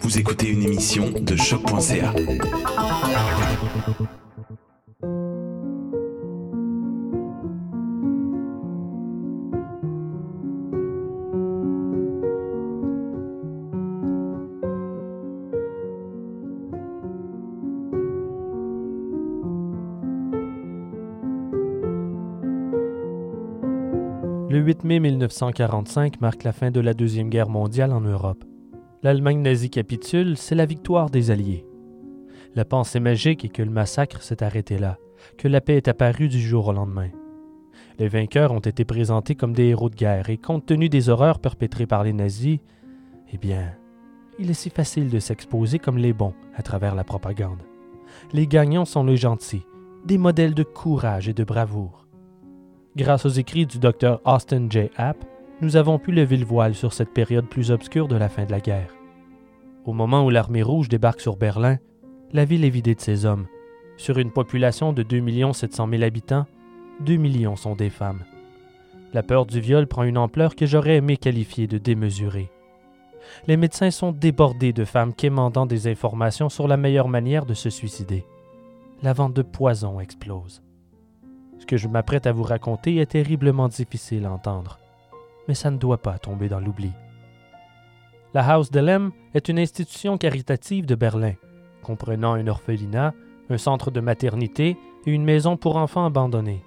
Vous écoutez une émission de choc.ca. Le 8 mai 1945 marque la fin de la Deuxième Guerre mondiale en Europe. L'Allemagne nazie capitule, c'est la victoire des Alliés. La pensée magique est que le massacre s'est arrêté là, que la paix est apparue du jour au lendemain. Les vainqueurs ont été présentés comme des héros de guerre et compte tenu des horreurs perpétrées par les nazis, eh bien, il est si facile de s'exposer comme les bons à travers la propagande. Les gagnants sont les gentils, des modèles de courage et de bravoure. Grâce aux écrits du docteur Austin J. App, nous avons pu lever le voile sur cette période plus obscure de la fin de la guerre. Au moment où l'armée rouge débarque sur Berlin, la ville est vidée de ses hommes. Sur une population de 2 700 000 habitants, 2 millions sont des femmes. La peur du viol prend une ampleur que j'aurais aimé qualifier de démesurée. Les médecins sont débordés de femmes quémandant des informations sur la meilleure manière de se suicider. La vente de poison explose. Ce que je m'apprête à vous raconter est terriblement difficile à entendre, mais ça ne doit pas tomber dans l'oubli. La Haus de Lem est une institution caritative de Berlin, comprenant un orphelinat, un centre de maternité et une maison pour enfants abandonnés.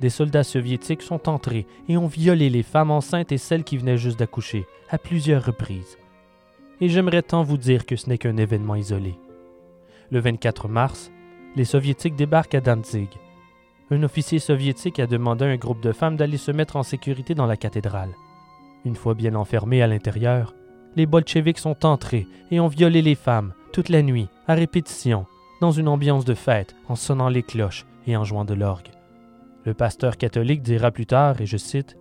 Des soldats soviétiques sont entrés et ont violé les femmes enceintes et celles qui venaient juste d'accoucher, à plusieurs reprises. Et j'aimerais tant vous dire que ce n'est qu'un événement isolé. Le 24 mars, les soviétiques débarquent à Danzig un officier soviétique a demandé à un groupe de femmes d'aller se mettre en sécurité dans la cathédrale. Une fois bien enfermés à l'intérieur, les bolcheviks sont entrés et ont violé les femmes toute la nuit, à répétition, dans une ambiance de fête, en sonnant les cloches et en jouant de l'orgue. Le pasteur catholique dira plus tard, et je cite,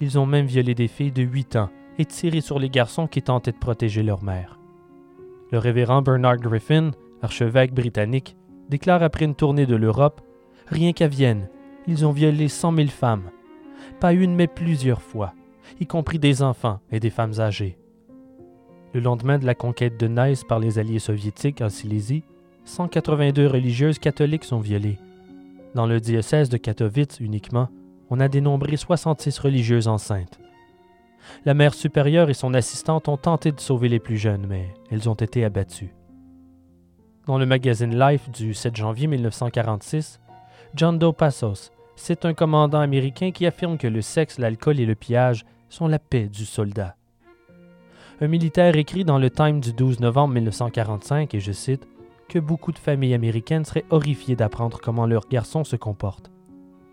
Ils ont même violé des filles de 8 ans et tiré sur les garçons qui tentaient de protéger leur mère. Le révérend Bernard Griffin, archevêque britannique, déclare après une tournée de l'Europe Rien qu'à Vienne, ils ont violé cent mille femmes. Pas une, mais plusieurs fois, y compris des enfants et des femmes âgées. Le lendemain de la conquête de Nice par les alliés soviétiques en Silésie, 182 religieuses catholiques sont violées. Dans le diocèse de Katowice uniquement, on a dénombré 66 religieuses enceintes. La mère supérieure et son assistante ont tenté de sauver les plus jeunes, mais elles ont été abattues. Dans le magazine Life du 7 janvier 1946, John Doe Passos, c'est un commandant américain qui affirme que le sexe, l'alcool et le pillage sont la paix du soldat. Un militaire écrit dans le Time du 12 novembre 1945, et je cite, que beaucoup de familles américaines seraient horrifiées d'apprendre comment leurs garçons se comportent.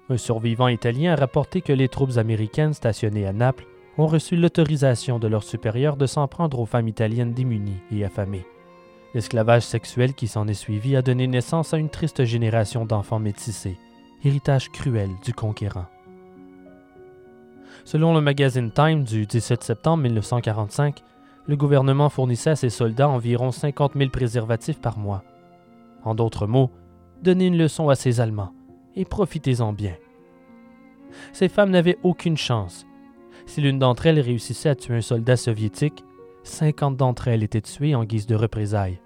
Un survivant italien a rapporté que les troupes américaines stationnées à Naples ont reçu l'autorisation de leurs supérieurs de s'en prendre aux femmes italiennes démunies et affamées. L'esclavage sexuel qui s'en est suivi a donné naissance à une triste génération d'enfants métissés, héritage cruel du conquérant. Selon le magazine Time du 17 septembre 1945, le gouvernement fournissait à ses soldats environ 50 000 préservatifs par mois. En d'autres mots, donnez une leçon à ces Allemands et profitez-en bien. Ces femmes n'avaient aucune chance. Si l'une d'entre elles réussissait à tuer un soldat soviétique, 50 d'entre elles étaient tuées en guise de représailles.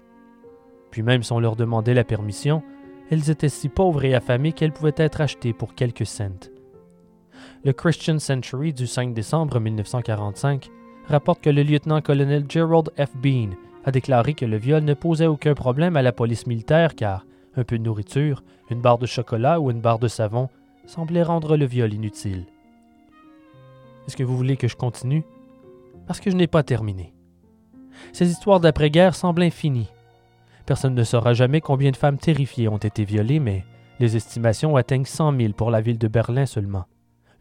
Puis même si on leur demandait la permission, elles étaient si pauvres et affamées qu'elles pouvaient être achetées pour quelques cents. Le Christian Century du 5 décembre 1945 rapporte que le lieutenant-colonel Gerald F. Bean a déclaré que le viol ne posait aucun problème à la police militaire car un peu de nourriture, une barre de chocolat ou une barre de savon semblait rendre le viol inutile. Est-ce que vous voulez que je continue? Parce que je n'ai pas terminé. Ces histoires d'après-guerre semblent infinies. Personne ne saura jamais combien de femmes terrifiées ont été violées, mais les estimations atteignent 100 000 pour la ville de Berlin seulement,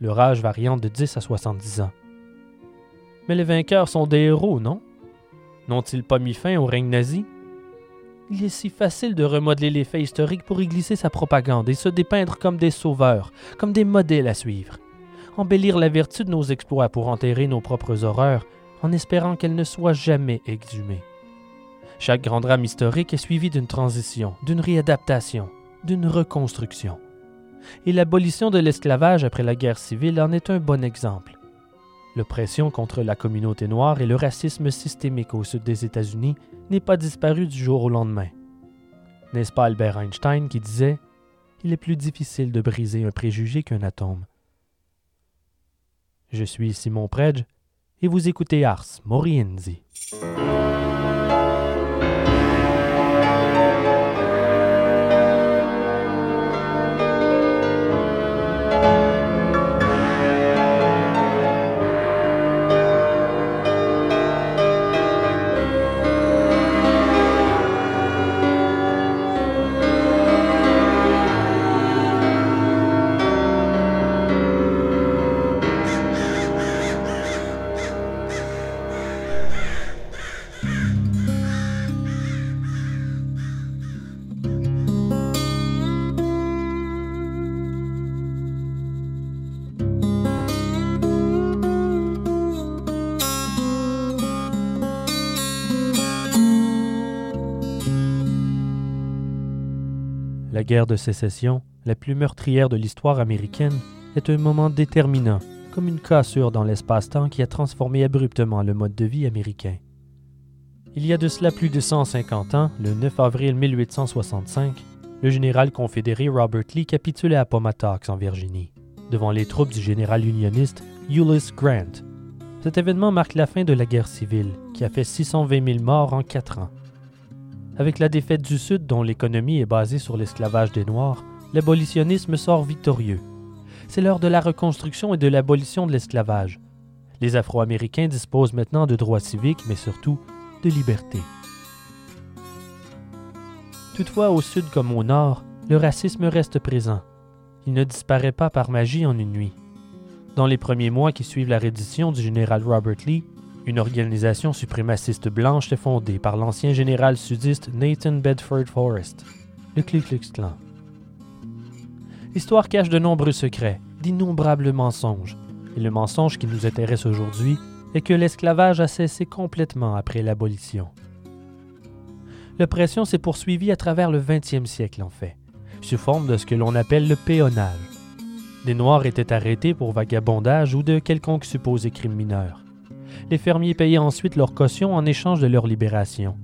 leur âge variant de 10 à 70 ans. Mais les vainqueurs sont des héros, non? N'ont-ils pas mis fin au règne nazi? Il est si facile de remodeler les faits historiques pour y glisser sa propagande et se dépeindre comme des sauveurs, comme des modèles à suivre. Embellir la vertu de nos exploits pour enterrer nos propres horreurs en espérant qu'elles ne soient jamais exhumées. Chaque grand drame historique est suivi d'une transition, d'une réadaptation, d'une reconstruction. Et l'abolition de l'esclavage après la guerre civile en est un bon exemple. L'oppression contre la communauté noire et le racisme systémique au sud des États-Unis n'est pas disparu du jour au lendemain. N'est-ce pas Albert Einstein qui disait Il est plus difficile de briser un préjugé qu'un atome Je suis Simon Predge et vous écoutez Ars Morienzi. La guerre de sécession, la plus meurtrière de l'histoire américaine, est un moment déterminant, comme une cassure dans l'espace-temps qui a transformé abruptement le mode de vie américain. Il y a de cela plus de 150 ans, le 9 avril 1865, le général confédéré Robert Lee capitulait à Appomattox en Virginie, devant les troupes du général unioniste Ulysses Grant. Cet événement marque la fin de la guerre civile, qui a fait 620 000 morts en quatre ans. Avec la défaite du Sud, dont l'économie est basée sur l'esclavage des Noirs, l'abolitionnisme sort victorieux. C'est l'heure de la reconstruction et de l'abolition de l'esclavage. Les Afro-Américains disposent maintenant de droits civiques, mais surtout de liberté. Toutefois, au Sud comme au Nord, le racisme reste présent. Il ne disparaît pas par magie en une nuit. Dans les premiers mois qui suivent la reddition du général Robert Lee, une organisation suprémaciste blanche est fondée par l'ancien général sudiste Nathan Bedford Forrest, le Ku Klux Klan. L'histoire cache de nombreux secrets, d'innombrables mensonges, et le mensonge qui nous intéresse aujourd'hui est que l'esclavage a cessé complètement après l'abolition. L'oppression s'est poursuivie à travers le 20e siècle, en fait, sous forme de ce que l'on appelle le péonnage. Des Noirs étaient arrêtés pour vagabondage ou de quelconque supposé crime mineur les fermiers payaient ensuite leur caution en échange de leur libération.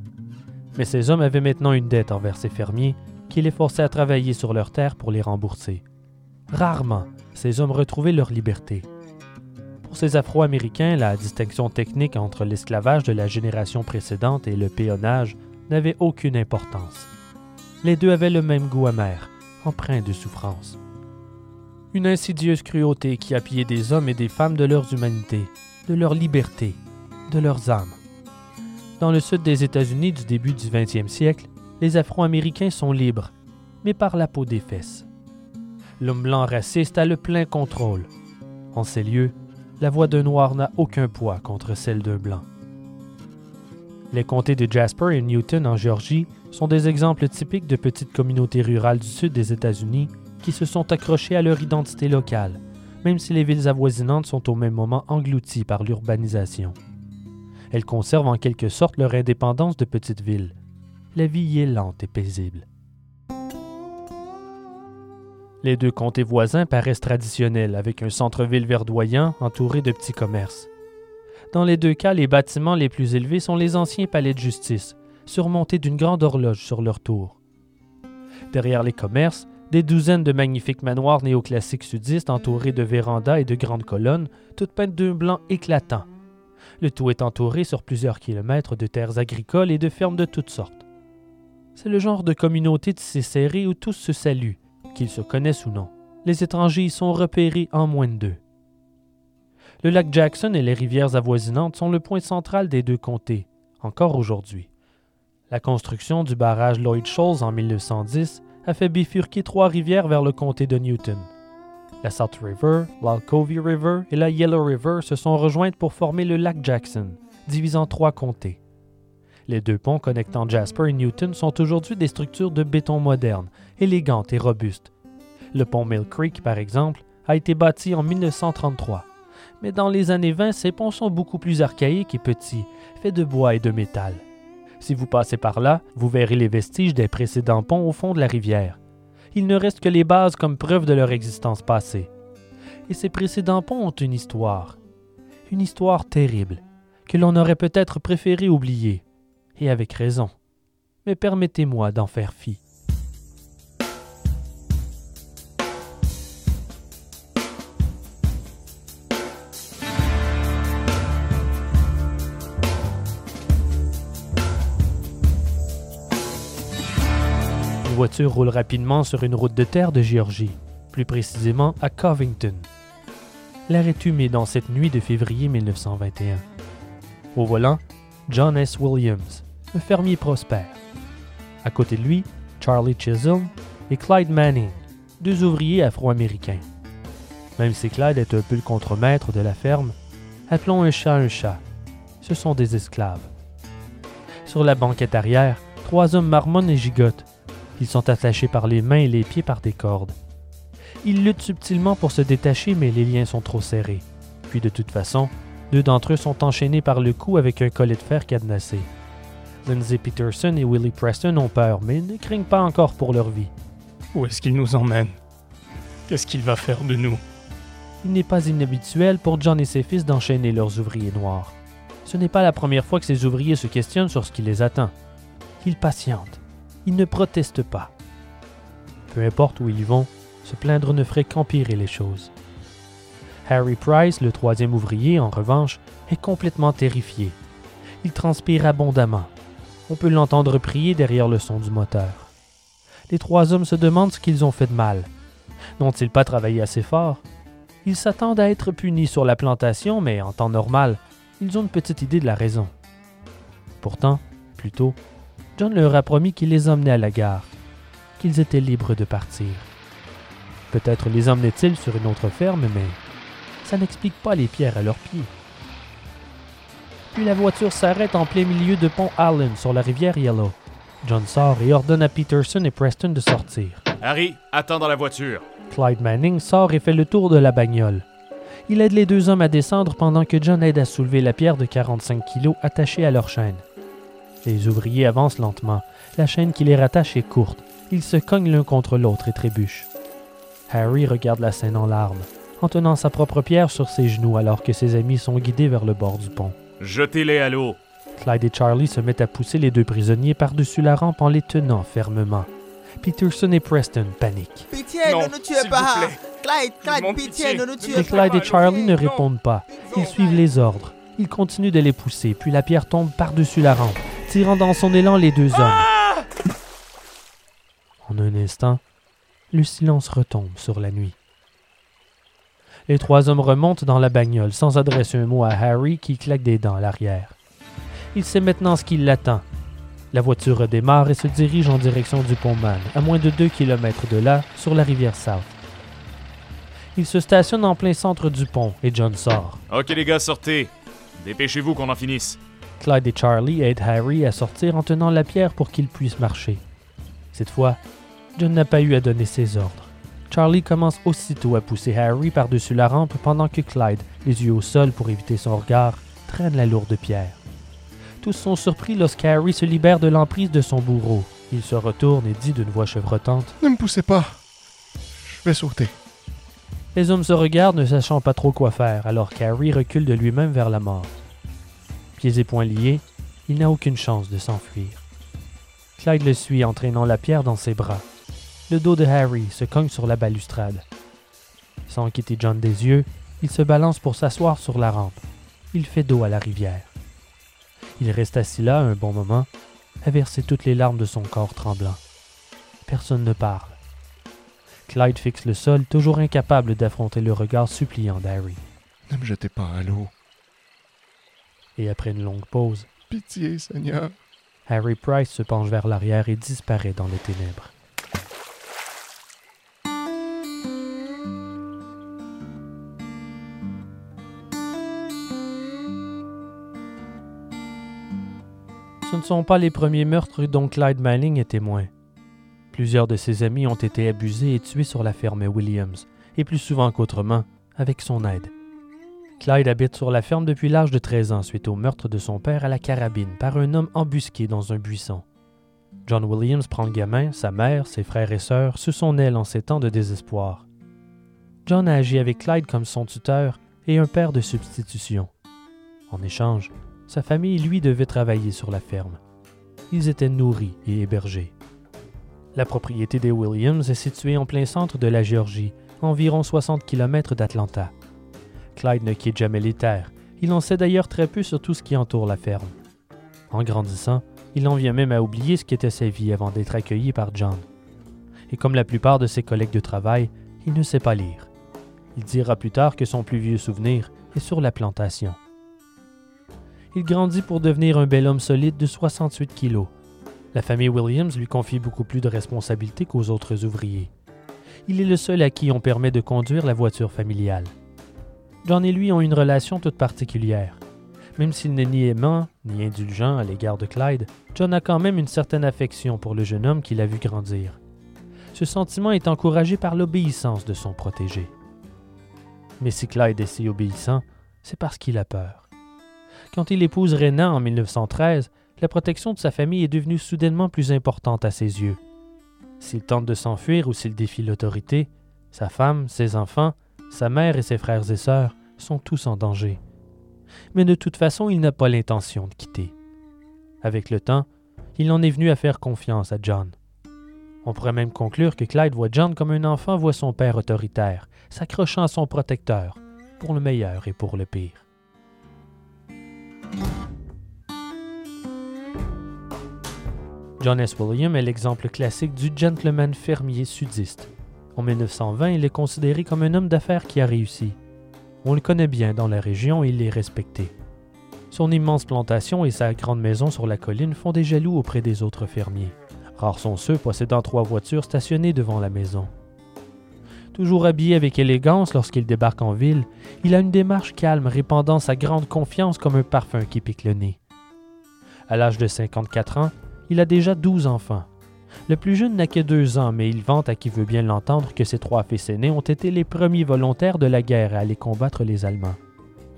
Mais ces hommes avaient maintenant une dette envers ces fermiers qui les forçaient à travailler sur leurs terres pour les rembourser. Rarement, ces hommes retrouvaient leur liberté. Pour ces Afro-Américains, la distinction technique entre l'esclavage de la génération précédente et le péonnage n'avait aucune importance. Les deux avaient le même goût amer, empreint de souffrance. Une insidieuse cruauté qui appuyait des hommes et des femmes de leurs humanités, de leur liberté, de leurs âmes. Dans le sud des États-Unis du début du 20e siècle, les Afro-Américains sont libres, mais par la peau des fesses. L'homme blanc raciste a le plein contrôle. En ces lieux, la voix d'un noir n'a aucun poids contre celle d'un blanc. Les comtés de Jasper et Newton en Géorgie sont des exemples typiques de petites communautés rurales du sud des États-Unis qui se sont accrochées à leur identité locale même si les villes avoisinantes sont au même moment englouties par l'urbanisation. Elles conservent en quelque sorte leur indépendance de petites villes. La vie y est lente et paisible. Les deux comtés voisins paraissent traditionnels, avec un centre-ville verdoyant entouré de petits commerces. Dans les deux cas, les bâtiments les plus élevés sont les anciens palais de justice, surmontés d'une grande horloge sur leur tour. Derrière les commerces, des douzaines de magnifiques manoirs néoclassiques sudistes entourés de vérandas et de grandes colonnes, toutes peintes d'un blanc éclatant. Le tout est entouré sur plusieurs kilomètres de terres agricoles et de fermes de toutes sortes. C'est le genre de communauté tissée serrée où tous se saluent, qu'ils se connaissent ou non. Les étrangers y sont repérés en moins de deux. Le lac Jackson et les rivières avoisinantes sont le point central des deux comtés, encore aujourd'hui. La construction du barrage Lloyd Shoals en 1910 a fait bifurquer trois rivières vers le comté de Newton. La South River, l'Alcovey River et la Yellow River se sont rejointes pour former le lac Jackson, divisant trois comtés. Les deux ponts connectant Jasper et Newton sont aujourd'hui des structures de béton moderne, élégantes et robustes. Le pont Mill Creek, par exemple, a été bâti en 1933. Mais dans les années 20, ces ponts sont beaucoup plus archaïques et petits, faits de bois et de métal. Si vous passez par là, vous verrez les vestiges des précédents ponts au fond de la rivière. Il ne reste que les bases comme preuve de leur existence passée. Et ces précédents ponts ont une histoire. Une histoire terrible, que l'on aurait peut-être préféré oublier, et avec raison. Mais permettez-moi d'en faire fi. Voiture roule rapidement sur une route de terre de Géorgie, plus précisément à Covington. L'air est humide dans cette nuit de février 1921. Au volant, John S. Williams, un fermier prospère. À côté de lui, Charlie Chisholm et Clyde Manning, deux ouvriers afro-américains. Même si Clyde est un peu le contremaître de la ferme, appelons un chat un chat. Ce sont des esclaves. Sur la banquette arrière, trois hommes marmonnent et gigotent. Ils sont attachés par les mains et les pieds par des cordes. Ils luttent subtilement pour se détacher, mais les liens sont trop serrés. Puis de toute façon, deux d'entre eux sont enchaînés par le cou avec un collet de fer cadenassé. Lindsay Peterson et Willie Preston ont peur, mais ne craignent pas encore pour leur vie. Où est-ce qu'il nous emmène Qu'est-ce qu'il va faire de nous? Il n'est pas inhabituel pour John et ses fils d'enchaîner leurs ouvriers noirs. Ce n'est pas la première fois que ces ouvriers se questionnent sur ce qui les attend. Ils patientent. Ils ne protestent pas. Peu importe où ils vont, se plaindre ne ferait qu'empirer les choses. Harry Price, le troisième ouvrier, en revanche, est complètement terrifié. Il transpire abondamment. On peut l'entendre prier derrière le son du moteur. Les trois hommes se demandent ce qu'ils ont fait de mal. N'ont-ils pas travaillé assez fort? Ils s'attendent à être punis sur la plantation, mais en temps normal, ils ont une petite idée de la raison. Pourtant, plus tôt, John leur a promis qu'il les emmenait à la gare, qu'ils étaient libres de partir. Peut-être les emmenait-il sur une autre ferme, mais ça n'explique pas les pierres à leurs pieds. Puis la voiture s'arrête en plein milieu de Pont Allen sur la rivière Yellow. John sort et ordonne à Peterson et Preston de sortir. Harry, attends dans la voiture. Clyde Manning sort et fait le tour de la bagnole. Il aide les deux hommes à descendre pendant que John aide à soulever la pierre de 45 kilos attachée à leur chaîne. Les ouvriers avancent lentement. La chaîne qui les rattache est courte. Ils se cognent l'un contre l'autre et trébuchent. Harry regarde la scène en larmes, en tenant sa propre pierre sur ses genoux alors que ses amis sont guidés vers le bord du pont. Jetez-les à l'eau. Clyde et Charlie se mettent à pousser les deux prisonniers par-dessus la rampe en les tenant fermement. Peterson et Preston paniquent. Pitié, Non, ne nous tuez pas. vous plaît. Clyde, Clyde, pitié, pitié. ne nous tuez Mais pas. Clyde et Charlie ne répondent pas. Ils suivent les ordres. Ils continuent de les pousser, puis la pierre tombe par-dessus la rampe, tirant dans son élan les deux hommes. En un instant, le silence retombe sur la nuit. Les trois hommes remontent dans la bagnole sans adresser un mot à Harry qui claque des dents à l'arrière. Il sait maintenant ce qui l'attend. La voiture redémarre et se dirige en direction du pont Man, à moins de deux kilomètres de là, sur la rivière South. Il se stationne en plein centre du pont et John sort. Ok les gars, sortez. Dépêchez-vous qu'on en finisse. Clyde et Charlie aident Harry à sortir en tenant la pierre pour qu'il puisse marcher. Cette fois, John n'a pas eu à donner ses ordres. Charlie commence aussitôt à pousser Harry par-dessus la rampe pendant que Clyde, les yeux au sol pour éviter son regard, traîne la lourde pierre. Tous sont surpris lorsqu'Harry se libère de l'emprise de son bourreau. Il se retourne et dit d'une voix chevrotante Ne me poussez pas. Je vais sauter. Les hommes se regardent ne sachant pas trop quoi faire, alors qu'Harry recule de lui-même vers la mort. Pieds et poings liés, il n'a aucune chance de s'enfuir. Clyde le suit en traînant la pierre dans ses bras. Le dos de Harry se cogne sur la balustrade. Sans quitter John des yeux, il se balance pour s'asseoir sur la rampe. Il fait dos à la rivière. Il reste assis là un bon moment, à verser toutes les larmes de son corps tremblant. Personne ne parle. Clyde fixe le sol, toujours incapable d'affronter le regard suppliant d'Harry. Ne me jetez pas à l'eau. Et après une longue pause, Pitié, Seigneur. Harry Price se penche vers l'arrière et disparaît dans les ténèbres. Ce ne sont pas les premiers meurtres dont Clyde Manning est témoin. Plusieurs de ses amis ont été abusés et tués sur la ferme Williams, et plus souvent qu'autrement, avec son aide. Clyde habite sur la ferme depuis l'âge de 13 ans suite au meurtre de son père à la carabine par un homme embusqué dans un buisson. John Williams prend le gamin, sa mère, ses frères et sœurs sous son aile en ces temps de désespoir. John a agi avec Clyde comme son tuteur et un père de substitution. En échange, sa famille lui devait travailler sur la ferme. Ils étaient nourris et hébergés. La propriété des Williams est située en plein centre de la Géorgie, environ 60 km d'Atlanta. Clyde ne quitte jamais les terres. Il en sait d'ailleurs très peu sur tout ce qui entoure la ferme. En grandissant, il en vient même à oublier ce qu'était sa vie avant d'être accueilli par John. Et comme la plupart de ses collègues de travail, il ne sait pas lire. Il dira plus tard que son plus vieux souvenir est sur la plantation. Il grandit pour devenir un bel homme solide de 68 kilos. La famille Williams lui confie beaucoup plus de responsabilités qu'aux autres ouvriers. Il est le seul à qui on permet de conduire la voiture familiale. John et lui ont une relation toute particulière. Même s'il n'est ni aimant ni indulgent à l'égard de Clyde, John a quand même une certaine affection pour le jeune homme qu'il a vu grandir. Ce sentiment est encouragé par l'obéissance de son protégé. Mais si Clyde est si obéissant, c'est parce qu'il a peur. Quand il épouse Renan en 1913, la protection de sa famille est devenue soudainement plus importante à ses yeux. S'il tente de s'enfuir ou s'il défie l'autorité, sa femme, ses enfants, sa mère et ses frères et sœurs sont tous en danger. Mais de toute façon, il n'a pas l'intention de quitter. Avec le temps, il en est venu à faire confiance à John. On pourrait même conclure que Clyde voit John comme un enfant voit son père autoritaire, s'accrochant à son protecteur, pour le meilleur et pour le pire. John S. William est l'exemple classique du gentleman fermier sudiste. En 1920, il est considéré comme un homme d'affaires qui a réussi. On le connaît bien dans la région et il est respecté. Son immense plantation et sa grande maison sur la colline font des jaloux auprès des autres fermiers. Rares sont ceux possédant trois voitures stationnées devant la maison. Toujours habillé avec élégance lorsqu'il débarque en ville, il a une démarche calme répandant sa grande confiance comme un parfum qui pique le nez. À l'âge de 54 ans, il a déjà 12 enfants. Le plus jeune n'a que deux ans, mais il vante à qui veut bien l'entendre que ses trois fils aînés ont été les premiers volontaires de la guerre à aller combattre les Allemands.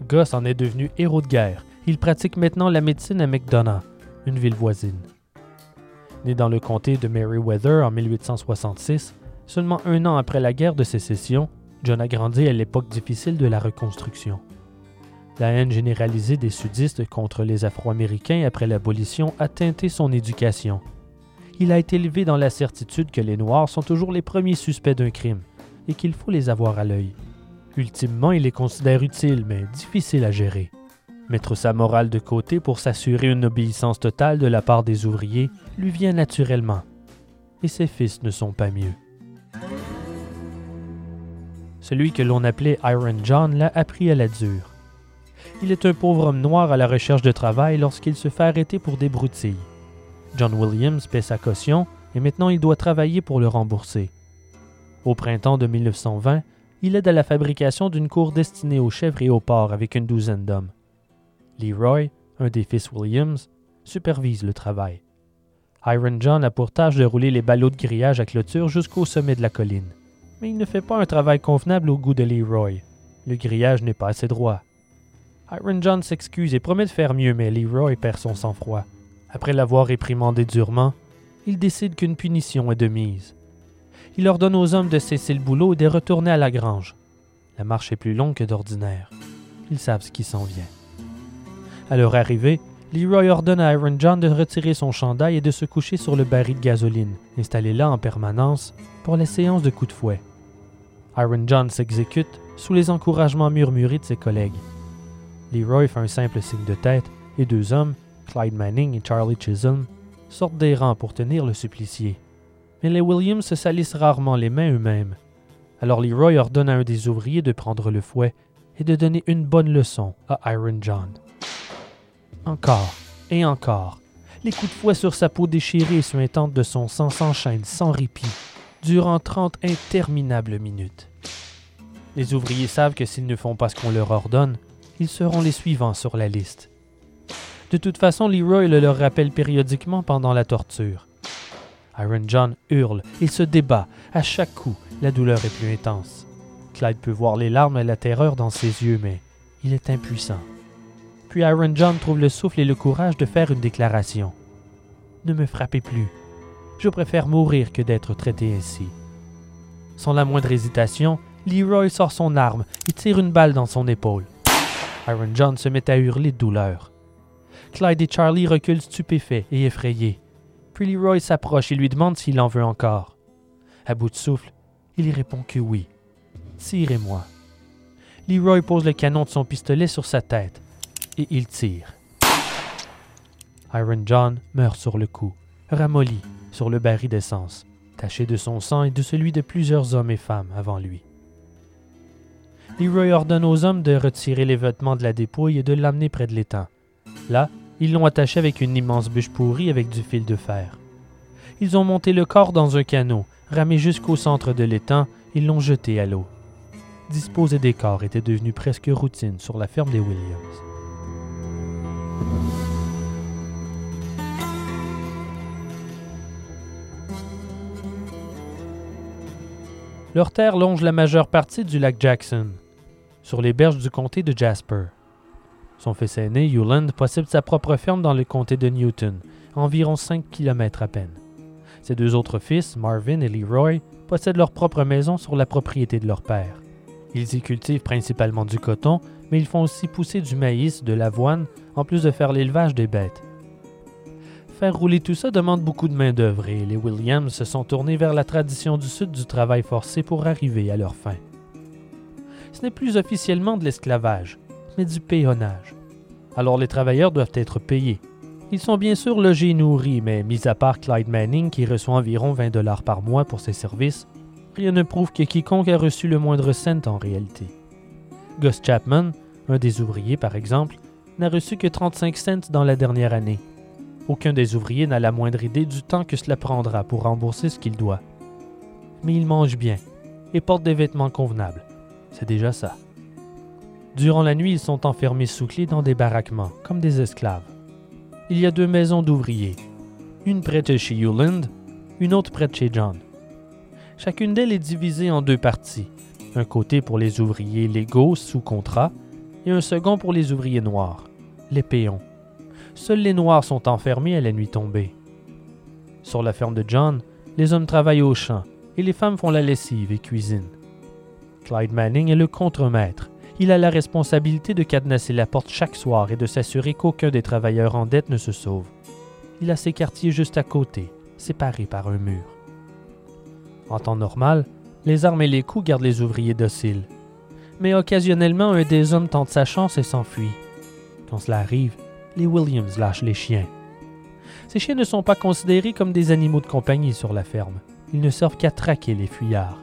Goss en est devenu héros de guerre. Il pratique maintenant la médecine à McDonough, une ville voisine. Né dans le comté de Meriwether en 1866, seulement un an après la guerre de sécession, John a grandi à l'époque difficile de la Reconstruction. La haine généralisée des sudistes contre les Afro-Américains après l'abolition a teinté son éducation. Il a été élevé dans la certitude que les Noirs sont toujours les premiers suspects d'un crime et qu'il faut les avoir à l'œil. Ultimement, il les considère utiles mais difficiles à gérer. Mettre sa morale de côté pour s'assurer une obéissance totale de la part des ouvriers lui vient naturellement. Et ses fils ne sont pas mieux. Celui que l'on appelait Iron John l'a appris à la dure. Il est un pauvre homme noir à la recherche de travail lorsqu'il se fait arrêter pour des broutilles. John Williams paie sa caution et maintenant il doit travailler pour le rembourser. Au printemps de 1920, il aide à la fabrication d'une cour destinée aux chèvres et aux porcs avec une douzaine d'hommes. Leroy, un des fils Williams, supervise le travail. Iron John a pour tâche de rouler les ballots de grillage à clôture jusqu'au sommet de la colline. Mais il ne fait pas un travail convenable au goût de Leroy. Le grillage n'est pas assez droit. Iron John s'excuse et promet de faire mieux, mais Leroy perd son sang-froid. Après l'avoir réprimandé durement, il décide qu'une punition est de mise. Il ordonne aux hommes de cesser le boulot et de retourner à la grange. La marche est plus longue que d'ordinaire. Ils savent ce qui s'en vient. À leur arrivée, Leroy ordonne à Iron John de retirer son chandail et de se coucher sur le baril de gasoline, installé là en permanence, pour les séances de coups de fouet. Iron John s'exécute sous les encouragements murmurés de ses collègues. Leroy fait un simple signe de tête et deux hommes, Clyde Manning et Charlie Chisholm, sortent des rangs pour tenir le supplicié. Mais les Williams se salissent rarement les mains eux-mêmes. Alors Leroy ordonne à un des ouvriers de prendre le fouet et de donner une bonne leçon à Iron John. Encore et encore, les coups de fouet sur sa peau déchirée et suintante de son sang s'enchaînent sans répit, durant trente interminables minutes. Les ouvriers savent que s'ils ne font pas ce qu'on leur ordonne, ils seront les suivants sur la liste. De toute façon, Leroy le leur rappelle périodiquement pendant la torture. Iron John hurle et se débat. À chaque coup, la douleur est plus intense. Clyde peut voir les larmes et la terreur dans ses yeux, mais il est impuissant. Puis Iron John trouve le souffle et le courage de faire une déclaration. Ne me frappez plus. Je préfère mourir que d'être traité ainsi. Sans la moindre hésitation, Leroy sort son arme et tire une balle dans son épaule. Iron John se met à hurler de douleur. Clyde et Charlie reculent stupéfaits et effrayés. Puis Leroy s'approche et lui demande s'il en veut encore. À bout de souffle, il répond que oui. Tirez-moi. Leroy pose le canon de son pistolet sur sa tête et il tire. Iron John meurt sur le coup, ramolli sur le baril d'essence, taché de son sang et de celui de plusieurs hommes et femmes avant lui. Leroy ordonne aux hommes de retirer les vêtements de la dépouille et de l'amener près de l'étang. Là, ils l'ont attaché avec une immense bûche pourrie avec du fil de fer. Ils ont monté le corps dans un canot, ramé jusqu'au centre de l'étang et l'ont jeté à l'eau. Disposer des corps était devenu presque routine sur la ferme des Williams. Leur terre longe la majeure partie du lac Jackson, sur les berges du comté de Jasper. Son fils aîné, Hewland, possède sa propre ferme dans le comté de Newton, environ 5 km à peine. Ses deux autres fils, Marvin et Leroy, possèdent leur propre maison sur la propriété de leur père. Ils y cultivent principalement du coton, mais ils font aussi pousser du maïs, de l'avoine, en plus de faire l'élevage des bêtes. Faire rouler tout ça demande beaucoup de main-d'œuvre et les Williams se sont tournés vers la tradition du Sud du travail forcé pour arriver à leur fin. Ce n'est plus officiellement de l'esclavage, mais du péonnage. Alors les travailleurs doivent être payés. Ils sont bien sûr logés et nourris, mais mis à part Clyde Manning qui reçoit environ 20 dollars par mois pour ses services, rien ne prouve que quiconque a reçu le moindre cent en réalité. Gus Chapman, un des ouvriers par exemple, n'a reçu que 35 cents dans la dernière année. Aucun des ouvriers n'a la moindre idée du temps que cela prendra pour rembourser ce qu'il doit. Mais il mange bien et porte des vêtements convenables. C'est déjà ça. Durant la nuit, ils sont enfermés sous clé dans des baraquements, comme des esclaves. Il y a deux maisons d'ouvriers, une près de chez Hewland, une autre près de chez John. Chacune d'elles est divisée en deux parties, un côté pour les ouvriers légaux sous contrat et un second pour les ouvriers noirs, les péons. Seuls les noirs sont enfermés à la nuit tombée. Sur la ferme de John, les hommes travaillent au champ et les femmes font la lessive et cuisinent. Clyde Manning est le contremaître. Il a la responsabilité de cadenasser la porte chaque soir et de s'assurer qu'aucun des travailleurs en dette ne se sauve. Il a ses quartiers juste à côté, séparés par un mur. En temps normal, les armes et les coups gardent les ouvriers dociles. Mais occasionnellement, un des hommes tente sa chance et s'enfuit. Quand cela arrive, les Williams lâchent les chiens. Ces chiens ne sont pas considérés comme des animaux de compagnie sur la ferme. Ils ne servent qu'à traquer les fuyards.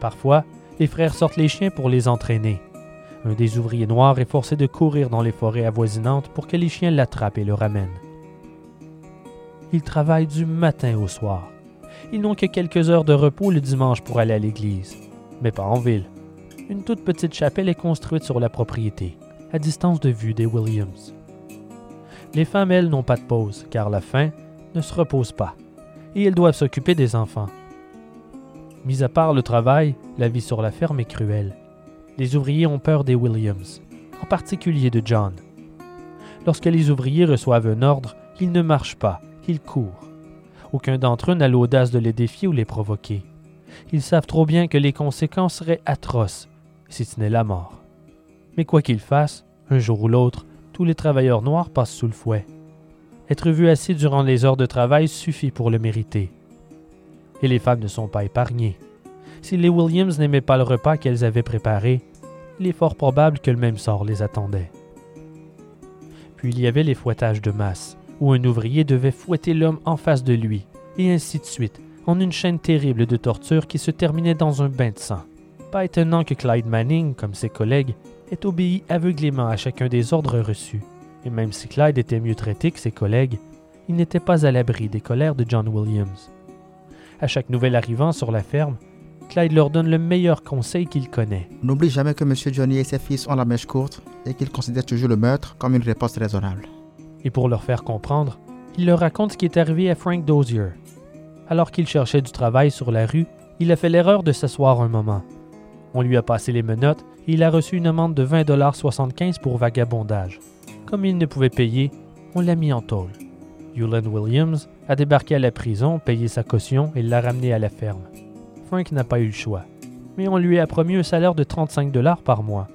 Parfois, les frères sortent les chiens pour les entraîner. Un des ouvriers noirs est forcé de courir dans les forêts avoisinantes pour que les chiens l'attrapent et le ramènent. Ils travaillent du matin au soir. Ils n'ont que quelques heures de repos le dimanche pour aller à l'église, mais pas en ville. Une toute petite chapelle est construite sur la propriété, à distance de vue des Williams. Les femmes, elles, n'ont pas de pause, car la faim ne se repose pas, et elles doivent s'occuper des enfants. Mis à part le travail, la vie sur la ferme est cruelle. Les ouvriers ont peur des Williams, en particulier de John. Lorsque les ouvriers reçoivent un ordre, ils ne marchent pas, ils courent. Aucun d'entre eux n'a l'audace de les défier ou les provoquer. Ils savent trop bien que les conséquences seraient atroces, si ce n'est la mort. Mais quoi qu'ils fassent, un jour ou l'autre, tous les travailleurs noirs passent sous le fouet. Être vu assis durant les heures de travail suffit pour le mériter. Et les femmes ne sont pas épargnées. Si les Williams n'aimaient pas le repas qu'elles avaient préparé, il est fort probable que le même sort les attendait. Puis il y avait les fouettages de masse, où un ouvrier devait fouetter l'homme en face de lui, et ainsi de suite, en une chaîne terrible de torture qui se terminait dans un bain de sang. Pas étonnant que Clyde Manning, comme ses collègues, ait obéi aveuglément à chacun des ordres reçus. Et même si Clyde était mieux traité que ses collègues, il n'était pas à l'abri des colères de John Williams. À chaque nouvel arrivant sur la ferme, Clyde leur donne le meilleur conseil qu'il connaît. N'oublie jamais que M. Johnny et ses fils ont la mèche courte et qu'ils considèrent toujours le meurtre comme une réponse raisonnable. Et pour leur faire comprendre, il leur raconte ce qui est arrivé à Frank Dozier. Alors qu'il cherchait du travail sur la rue, il a fait l'erreur de s'asseoir un moment. On lui a passé les menottes et il a reçu une amende de 20,75 pour vagabondage. Comme il ne pouvait payer, on l'a mis en tôle. Hewlett Williams a débarqué à la prison, payé sa caution et l'a ramené à la ferme. Frank n'a pas eu le choix, mais on lui a promis un salaire de 35 dollars par mois.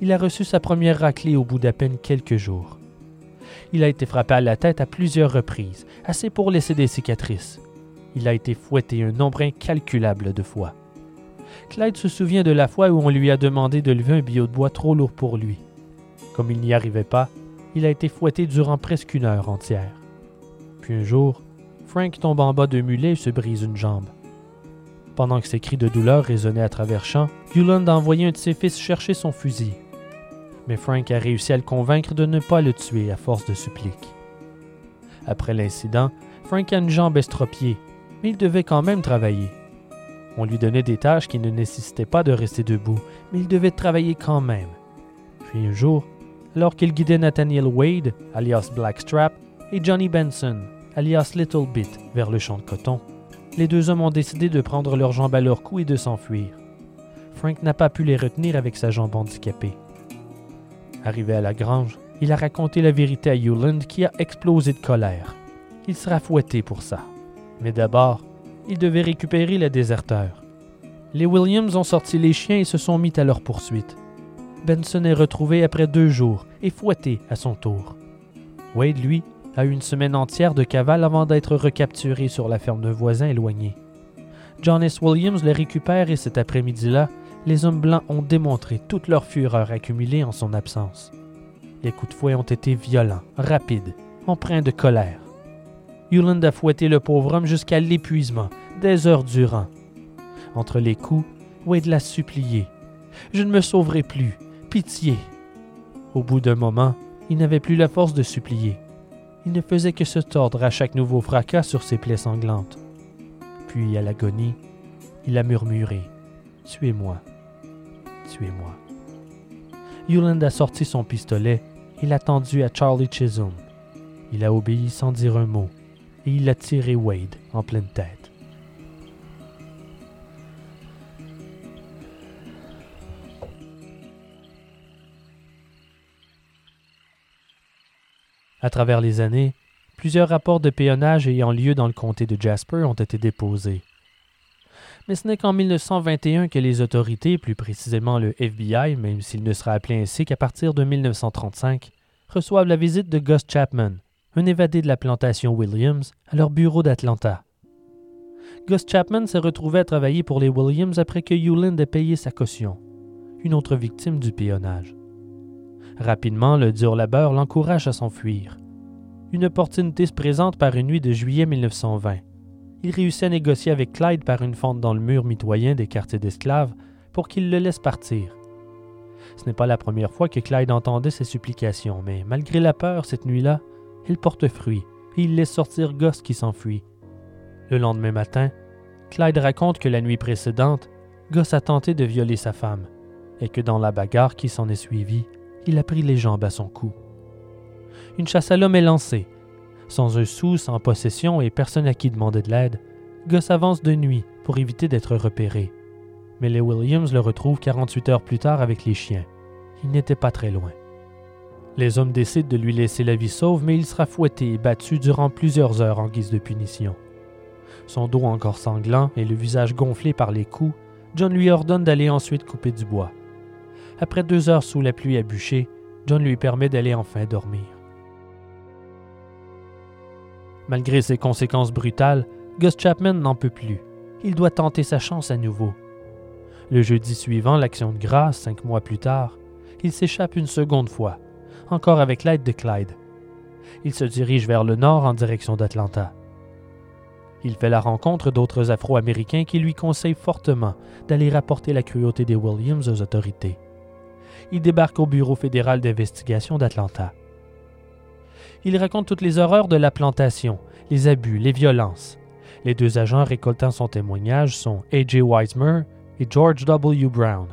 il a reçu sa première raclée au bout d'à peine quelques jours. Il a été frappé à la tête à plusieurs reprises, assez pour laisser des cicatrices. Il a été fouetté un nombre incalculable de fois. Clyde se souvient de la fois où on lui a demandé de lever un billot de bois trop lourd pour lui. Comme il n'y arrivait pas, il a été fouetté durant presque une heure entière. Puis un jour, Frank tombe en bas d'un mulet et se brise une jambe. Pendant que ses cris de douleur résonnaient à travers champs, Yuland a envoyé un de ses fils chercher son fusil. Mais Frank a réussi à le convaincre de ne pas le tuer à force de suppliques. Après l'incident, Frank a une jambe estropiée, mais il devait quand même travailler. On lui donnait des tâches qui ne nécessitaient pas de rester debout, mais il devait travailler quand même. Puis un jour, alors qu'il guidait Nathaniel Wade, alias Blackstrap, et Johnny Benson, alias Little Bit, vers le champ de coton, les deux hommes ont décidé de prendre leurs jambes à leur cou et de s'enfuir. Frank n'a pas pu les retenir avec sa jambe handicapée. Arrivé à la grange, il a raconté la vérité à Hewland qui a explosé de colère. Il sera fouetté pour ça. Mais d'abord, il devait récupérer le déserteur. Les Williams ont sorti les chiens et se sont mis à leur poursuite. Benson est retrouvé après deux jours et fouetté à son tour. Wade, lui, a une semaine entière de cavale avant d'être recapturé sur la ferme d'un voisin éloigné. John S. Williams le récupère et cet après-midi-là, les hommes blancs ont démontré toute leur fureur accumulée en son absence. Les coups de fouet ont été violents, rapides, empreints de colère. Hewland a fouetté le pauvre homme jusqu'à l'épuisement, des heures durant. Entre les coups, Wade l'a supplié. Je ne me sauverai plus. Pitié. Au bout d'un moment, il n'avait plus la force de supplier. Il ne faisait que se tordre à chaque nouveau fracas sur ses plaies sanglantes. Puis, à l'agonie, il a murmuré Tuez-moi, tuez-moi. Hewland a sorti son pistolet et l'a tendu à Charlie Chisholm. Il a obéi sans dire un mot et il a tiré Wade en pleine tête. À travers les années, plusieurs rapports de péonnage ayant lieu dans le comté de Jasper ont été déposés. Mais ce n'est qu'en 1921 que les autorités, plus précisément le FBI, même s'il ne sera appelé ainsi qu'à partir de 1935, reçoivent la visite de Gus Chapman, un évadé de la plantation Williams, à leur bureau d'Atlanta. Gus Chapman s'est retrouvé à travailler pour les Williams après que Hewland ait payé sa caution, une autre victime du péonnage. Rapidement, le dur labeur l'encourage à s'enfuir. Une opportunité se présente par une nuit de juillet 1920. Il réussit à négocier avec Clyde par une fente dans le mur mitoyen des quartiers d'esclaves pour qu'il le laisse partir. Ce n'est pas la première fois que Clyde entendait ses supplications, mais malgré la peur cette nuit-là, il porte fruit et il laisse sortir Goss qui s'enfuit. Le lendemain matin, Clyde raconte que la nuit précédente, Goss a tenté de violer sa femme et que dans la bagarre qui s'en est suivie, il a pris les jambes à son cou. Une chasse à l'homme est lancée. Sans un sou, sans possession et personne à qui demander de l'aide, Goss avance de nuit pour éviter d'être repéré. Mais les Williams le retrouvent 48 heures plus tard avec les chiens. Il n'était pas très loin. Les hommes décident de lui laisser la vie sauve, mais il sera fouetté et battu durant plusieurs heures en guise de punition. Son dos encore sanglant et le visage gonflé par les coups, John lui ordonne d'aller ensuite couper du bois. Après deux heures sous la pluie à bûcher, John lui permet d'aller enfin dormir. Malgré ces conséquences brutales, Gus Chapman n'en peut plus. Il doit tenter sa chance à nouveau. Le jeudi suivant l'action de grâce, cinq mois plus tard, il s'échappe une seconde fois, encore avec l'aide de Clyde. Il se dirige vers le nord en direction d'Atlanta. Il fait la rencontre d'autres Afro-Américains qui lui conseillent fortement d'aller rapporter la cruauté des Williams aux autorités. Il débarque au Bureau fédéral d'investigation d'Atlanta. Il raconte toutes les horreurs de la plantation, les abus, les violences. Les deux agents récoltant son témoignage sont A.J. Weismer et George W. Brown.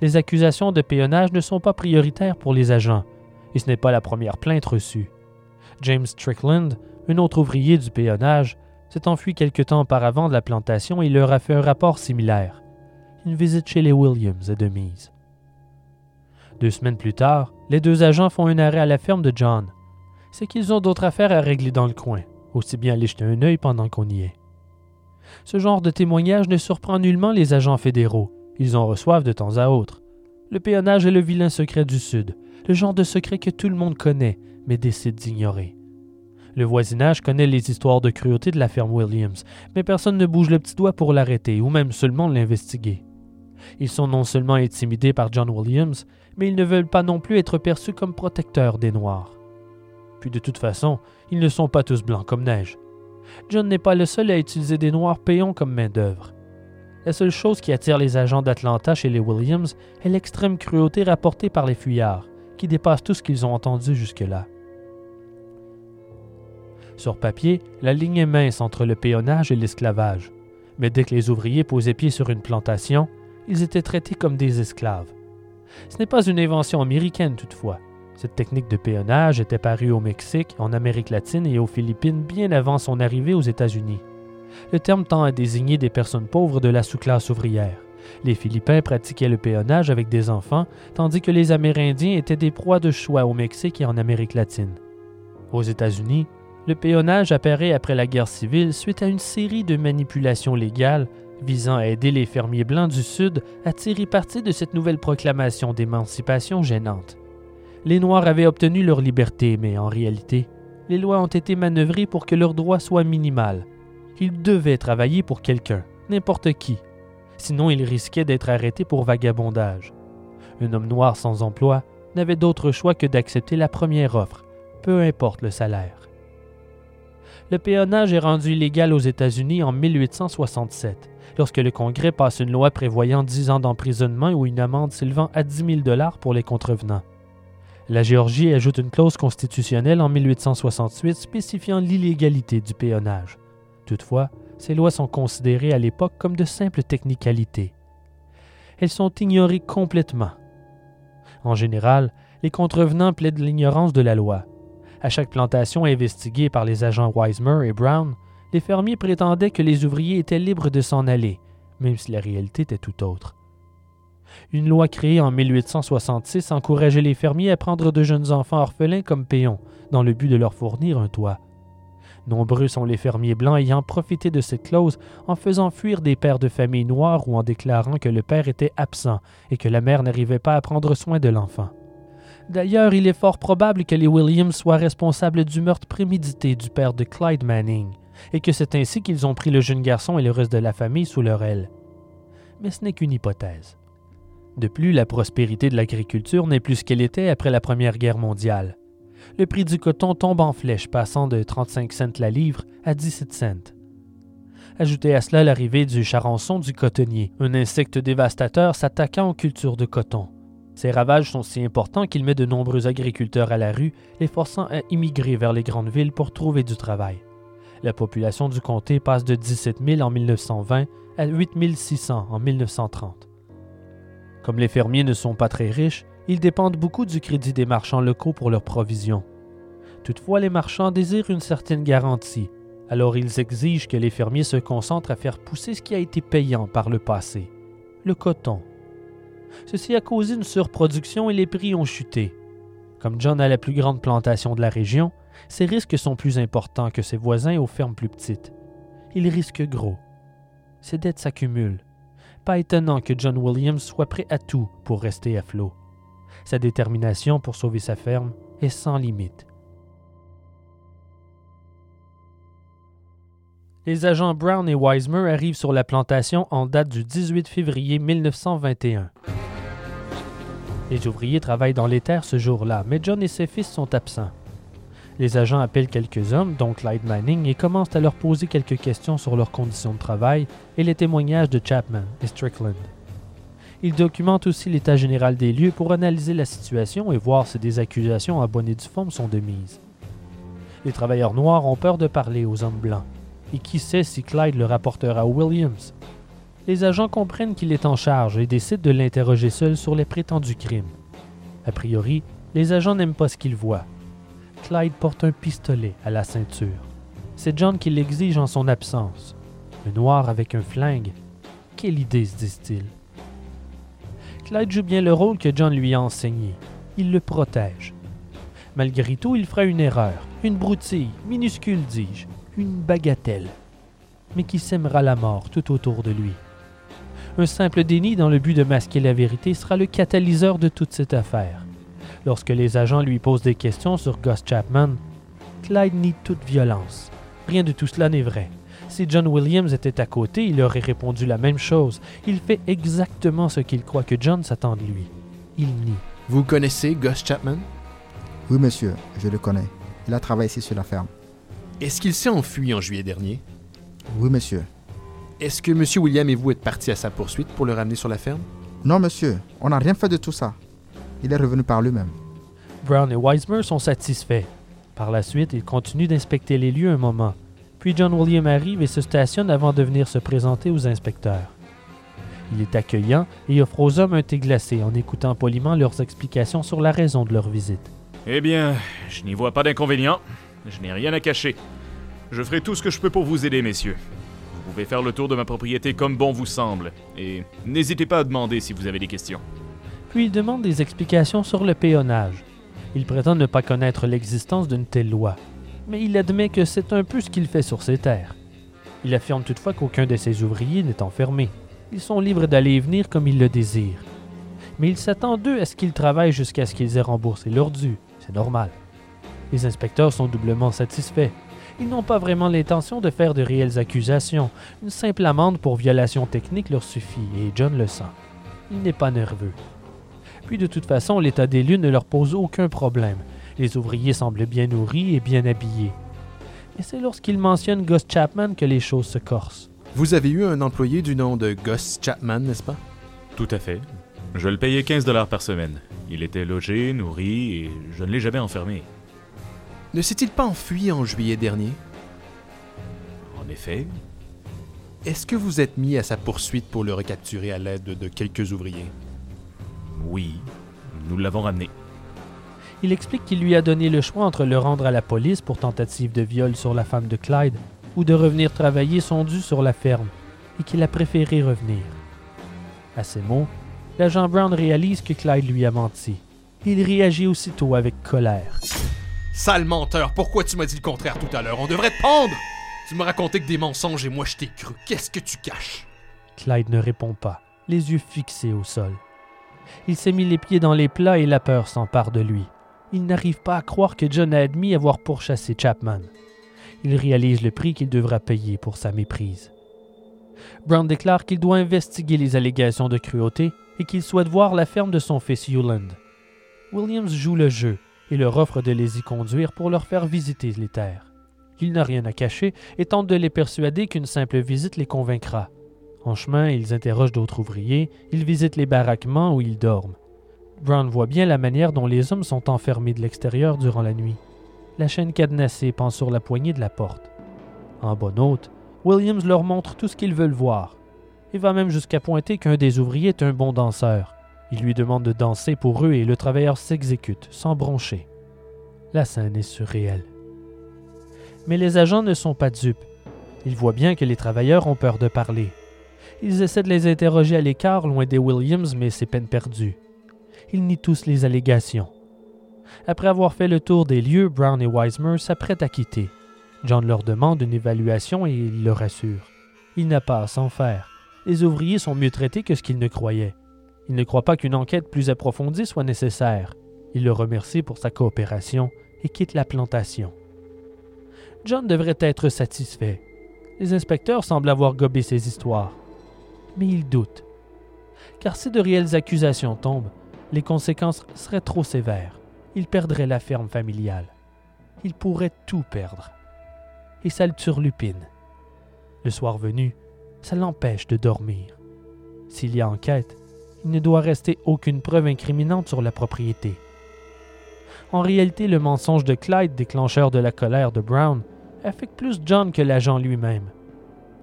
Les accusations de péonnage ne sont pas prioritaires pour les agents, et ce n'est pas la première plainte reçue. James Strickland, un autre ouvrier du péonnage, s'est enfui quelque temps auparavant de la plantation et leur a fait un rapport similaire. Une visite chez les Williams est de mise. Deux semaines plus tard, les deux agents font un arrêt à la ferme de John. C'est qu'ils ont d'autres affaires à régler dans le coin, aussi bien aller jeter un œil pendant qu'on y est. Ce genre de témoignage ne surprend nullement les agents fédéraux, ils en reçoivent de temps à autre. Le péonnage est le vilain secret du Sud, le genre de secret que tout le monde connaît, mais décide d'ignorer. Le voisinage connaît les histoires de cruauté de la ferme Williams, mais personne ne bouge le petit doigt pour l'arrêter ou même seulement l'investiguer. Ils sont non seulement intimidés par John Williams, mais ils ne veulent pas non plus être perçus comme protecteurs des Noirs. Puis de toute façon, ils ne sont pas tous blancs comme neige. John n'est pas le seul à utiliser des Noirs payons comme main-d'œuvre. La seule chose qui attire les agents d'Atlanta chez les Williams est l'extrême cruauté rapportée par les fuyards, qui dépasse tout ce qu'ils ont entendu jusque-là. Sur papier, la ligne est mince entre le péonnage et l'esclavage, mais dès que les ouvriers posaient pied sur une plantation, ils étaient traités comme des esclaves. Ce n'est pas une invention américaine toutefois. Cette technique de péonnage était parue au Mexique, en Amérique latine et aux Philippines bien avant son arrivée aux États-Unis. Le terme tend à désigner des personnes pauvres de la sous-classe ouvrière. Les Philippins pratiquaient le péonnage avec des enfants, tandis que les Amérindiens étaient des proies de choix au Mexique et en Amérique latine. Aux États-Unis, le péonnage apparaît après la guerre civile suite à une série de manipulations légales visant à aider les fermiers blancs du Sud à tirer parti de cette nouvelle proclamation d'émancipation gênante. Les Noirs avaient obtenu leur liberté, mais en réalité, les lois ont été manœuvrées pour que leurs droits soient minimales. Ils devaient travailler pour quelqu'un, n'importe qui. Sinon, ils risquaient d'être arrêtés pour vagabondage. Un homme noir sans emploi n'avait d'autre choix que d'accepter la première offre, peu importe le salaire. Le péonnage est rendu illégal aux États-Unis en 1867, lorsque le Congrès passe une loi prévoyant 10 ans d'emprisonnement ou une amende s'élevant à 10 000 pour les contrevenants. La Géorgie ajoute une clause constitutionnelle en 1868 spécifiant l'illégalité du péonnage. Toutefois, ces lois sont considérées à l'époque comme de simples technicalités. Elles sont ignorées complètement. En général, les contrevenants plaident l'ignorance de la loi. À chaque plantation investiguée par les agents Wisemer et Brown, les fermiers prétendaient que les ouvriers étaient libres de s'en aller, même si la réalité était tout autre. Une loi créée en 1866 encourageait les fermiers à prendre de jeunes enfants orphelins comme péons, dans le but de leur fournir un toit. Nombreux sont les fermiers blancs ayant profité de cette clause en faisant fuir des pères de famille noires ou en déclarant que le père était absent et que la mère n'arrivait pas à prendre soin de l'enfant. D'ailleurs, il est fort probable que les Williams soient responsables du meurtre prémédité du père de Clyde Manning, et que c'est ainsi qu'ils ont pris le jeune garçon et le reste de la famille sous leur aile. Mais ce n'est qu'une hypothèse. De plus, la prospérité de l'agriculture n'est plus ce qu'elle était après la Première Guerre mondiale. Le prix du coton tombe en flèche, passant de 35 cents la livre à 17 cents. Ajoutez à cela l'arrivée du charançon du cotonnier, un insecte dévastateur s'attaquant aux cultures de coton. Ces ravages sont si importants qu'il met de nombreux agriculteurs à la rue, les forçant à immigrer vers les grandes villes pour trouver du travail. La population du comté passe de 17 000 en 1920 à 8 600 en 1930. Comme les fermiers ne sont pas très riches, ils dépendent beaucoup du crédit des marchands locaux pour leurs provisions. Toutefois, les marchands désirent une certaine garantie, alors ils exigent que les fermiers se concentrent à faire pousser ce qui a été payant par le passé, le coton. Ceci a causé une surproduction et les prix ont chuté. Comme John a la plus grande plantation de la région, ses risques sont plus importants que ses voisins aux fermes plus petites. Il risque gros. Ses dettes s'accumulent pas étonnant que John Williams soit prêt à tout pour rester à flot. Sa détermination pour sauver sa ferme est sans limite. Les agents Brown et Wisemer arrivent sur la plantation en date du 18 février 1921. Les ouvriers travaillent dans les terres ce jour-là, mais John et ses fils sont absents. Les agents appellent quelques hommes, dont Clyde Manning, et commencent à leur poser quelques questions sur leurs conditions de travail et les témoignages de Chapman et Strickland. Ils documentent aussi l'état général des lieux pour analyser la situation et voir si des accusations à bonne et sont de mise. Les travailleurs noirs ont peur de parler aux hommes blancs, et qui sait si Clyde le rapportera à Williams? Les agents comprennent qu'il est en charge et décident de l'interroger seul sur les prétendus crimes. A priori, les agents n'aiment pas ce qu'ils voient, Clyde porte un pistolet à la ceinture. C'est John qui l'exige en son absence. Un noir avec un flingue. Quelle idée, se disent-ils. Clyde joue bien le rôle que John lui a enseigné. Il le protège. Malgré tout, il fera une erreur, une broutille, minuscule, dis-je, une bagatelle, mais qui sèmera la mort tout autour de lui. Un simple déni dans le but de masquer la vérité sera le catalyseur de toute cette affaire. Lorsque les agents lui posent des questions sur Gus Chapman, Clyde nie toute violence. Rien de tout cela n'est vrai. Si John Williams était à côté, il aurait répondu la même chose. Il fait exactement ce qu'il croit que John s'attend de lui. Il nie. Vous connaissez Gus Chapman? Oui, monsieur, je le connais. Il a travaillé ici sur la ferme. Est-ce qu'il s'est enfui en juillet dernier? Oui, monsieur. Est-ce que M. William et vous êtes partis à sa poursuite pour le ramener sur la ferme? Non, monsieur, on n'a rien fait de tout ça. Il est revenu par lui-même. Brown et Weismer sont satisfaits. Par la suite, ils continuent d'inspecter les lieux un moment. Puis John William arrive et se stationne avant de venir se présenter aux inspecteurs. Il est accueillant et offre aux hommes un thé glacé en écoutant poliment leurs explications sur la raison de leur visite. Eh bien, je n'y vois pas d'inconvénient. Je n'ai rien à cacher. Je ferai tout ce que je peux pour vous aider, messieurs. Vous pouvez faire le tour de ma propriété comme bon vous semble. Et n'hésitez pas à demander si vous avez des questions. Puis il demande des explications sur le péonnage. Il prétend ne pas connaître l'existence d'une telle loi, mais il admet que c'est un peu ce qu'il fait sur ses terres. Il affirme toutefois qu'aucun de ses ouvriers n'est enfermé. Ils sont libres d'aller et venir comme ils le désirent. Mais il s'attend d'eux à ce qu'ils travaillent jusqu'à ce qu'ils aient remboursé leur dû. C'est normal. Les inspecteurs sont doublement satisfaits. Ils n'ont pas vraiment l'intention de faire de réelles accusations. Une simple amende pour violation technique leur suffit, et John le sent. Il n'est pas nerveux. Puis de toute façon, l'état des lieux ne leur pose aucun problème. Les ouvriers semblent bien nourris et bien habillés. Mais c'est lorsqu'il mentionne Gus Chapman que les choses se corsent. Vous avez eu un employé du nom de Gus Chapman, n'est-ce pas? Tout à fait. Je le payais 15 dollars par semaine. Il était logé, nourri, et je ne l'ai jamais enfermé. Ne s'est-il pas enfui en juillet dernier? En effet, Est-ce que vous êtes mis à sa poursuite pour le recapturer à l'aide de quelques ouvriers? Oui, nous l'avons ramené. Il explique qu'il lui a donné le choix entre le rendre à la police pour tentative de viol sur la femme de Clyde ou de revenir travailler son dû sur la ferme, et qu'il a préféré revenir. À ces mots, l'agent Brown réalise que Clyde lui a menti. Il réagit aussitôt avec colère. Sale menteur, pourquoi tu m'as dit le contraire tout à l'heure? On devrait te pendre Tu me racontais que des mensonges et moi je t'ai cru. Qu'est-ce que tu caches? Clyde ne répond pas, les yeux fixés au sol. Il s'est mis les pieds dans les plats et la peur s'empare de lui. Il n'arrive pas à croire que John a admis avoir pourchassé Chapman. Il réalise le prix qu'il devra payer pour sa méprise. Brown déclare qu'il doit investiguer les allégations de cruauté et qu'il souhaite voir la ferme de son fils Hewland. Williams joue le jeu et leur offre de les y conduire pour leur faire visiter les terres. Il n'a rien à cacher et tente de les persuader qu'une simple visite les convaincra. En chemin, ils interrogent d'autres ouvriers, ils visitent les baraquements où ils dorment. Brown voit bien la manière dont les hommes sont enfermés de l'extérieur durant la nuit. La chaîne cadenassée pend sur la poignée de la porte. En bon hôte, Williams leur montre tout ce qu'ils veulent voir. Il va même jusqu'à pointer qu'un des ouvriers est un bon danseur. Il lui demande de danser pour eux et le travailleur s'exécute, sans broncher. La scène est surréelle. Mais les agents ne sont pas dupes. Ils voient bien que les travailleurs ont peur de parler. Ils essaient de les interroger à l'écart, loin des Williams, mais c'est peine perdue. Ils nient tous les allégations. Après avoir fait le tour des lieux, Brown et Weismer s'apprêtent à quitter. John leur demande une évaluation et il le rassure. Il n'a pas à s'en faire. Les ouvriers sont mieux traités que ce qu'ils ne croyaient. Il ne croit pas qu'une enquête plus approfondie soit nécessaire. Il le remercie pour sa coopération et quitte la plantation. John devrait être satisfait. Les inspecteurs semblent avoir gobé ses histoires mais il doute. Car si de réelles accusations tombent, les conséquences seraient trop sévères. Il perdrait la ferme familiale. Il pourrait tout perdre. Et ça le turlupine. Le soir venu, ça l'empêche de dormir. S'il y a enquête, il ne doit rester aucune preuve incriminante sur la propriété. En réalité, le mensonge de Clyde, déclencheur de la colère de Brown, affecte plus John que l'agent lui-même.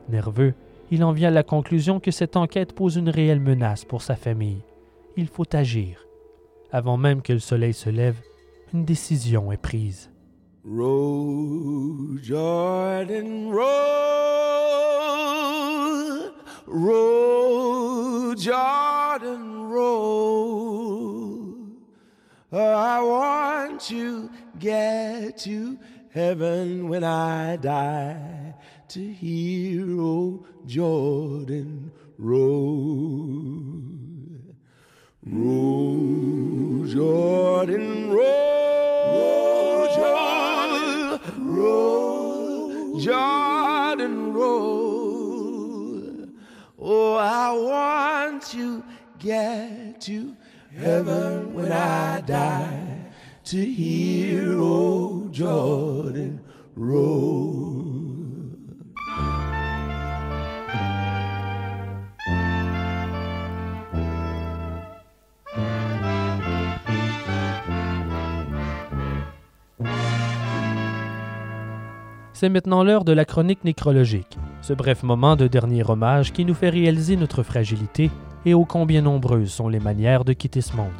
Nerveux, il en vient à la conclusion que cette enquête pose une réelle menace pour sa famille. Il faut agir. Avant même que le soleil se lève, une décision est prise. Roll, Jordan, roll, roll, Jordan, roll. I want get heaven when I die to hear old Jordan roll. Roll, Jordan, roll, Jordan, roll, Jordan, roll. Oh, I want to get to heaven when I die to hear old Jordan roll. C'est maintenant l'heure de la chronique nécrologique, ce bref moment de dernier hommage qui nous fait réaliser notre fragilité et ô combien nombreuses sont les manières de quitter ce monde.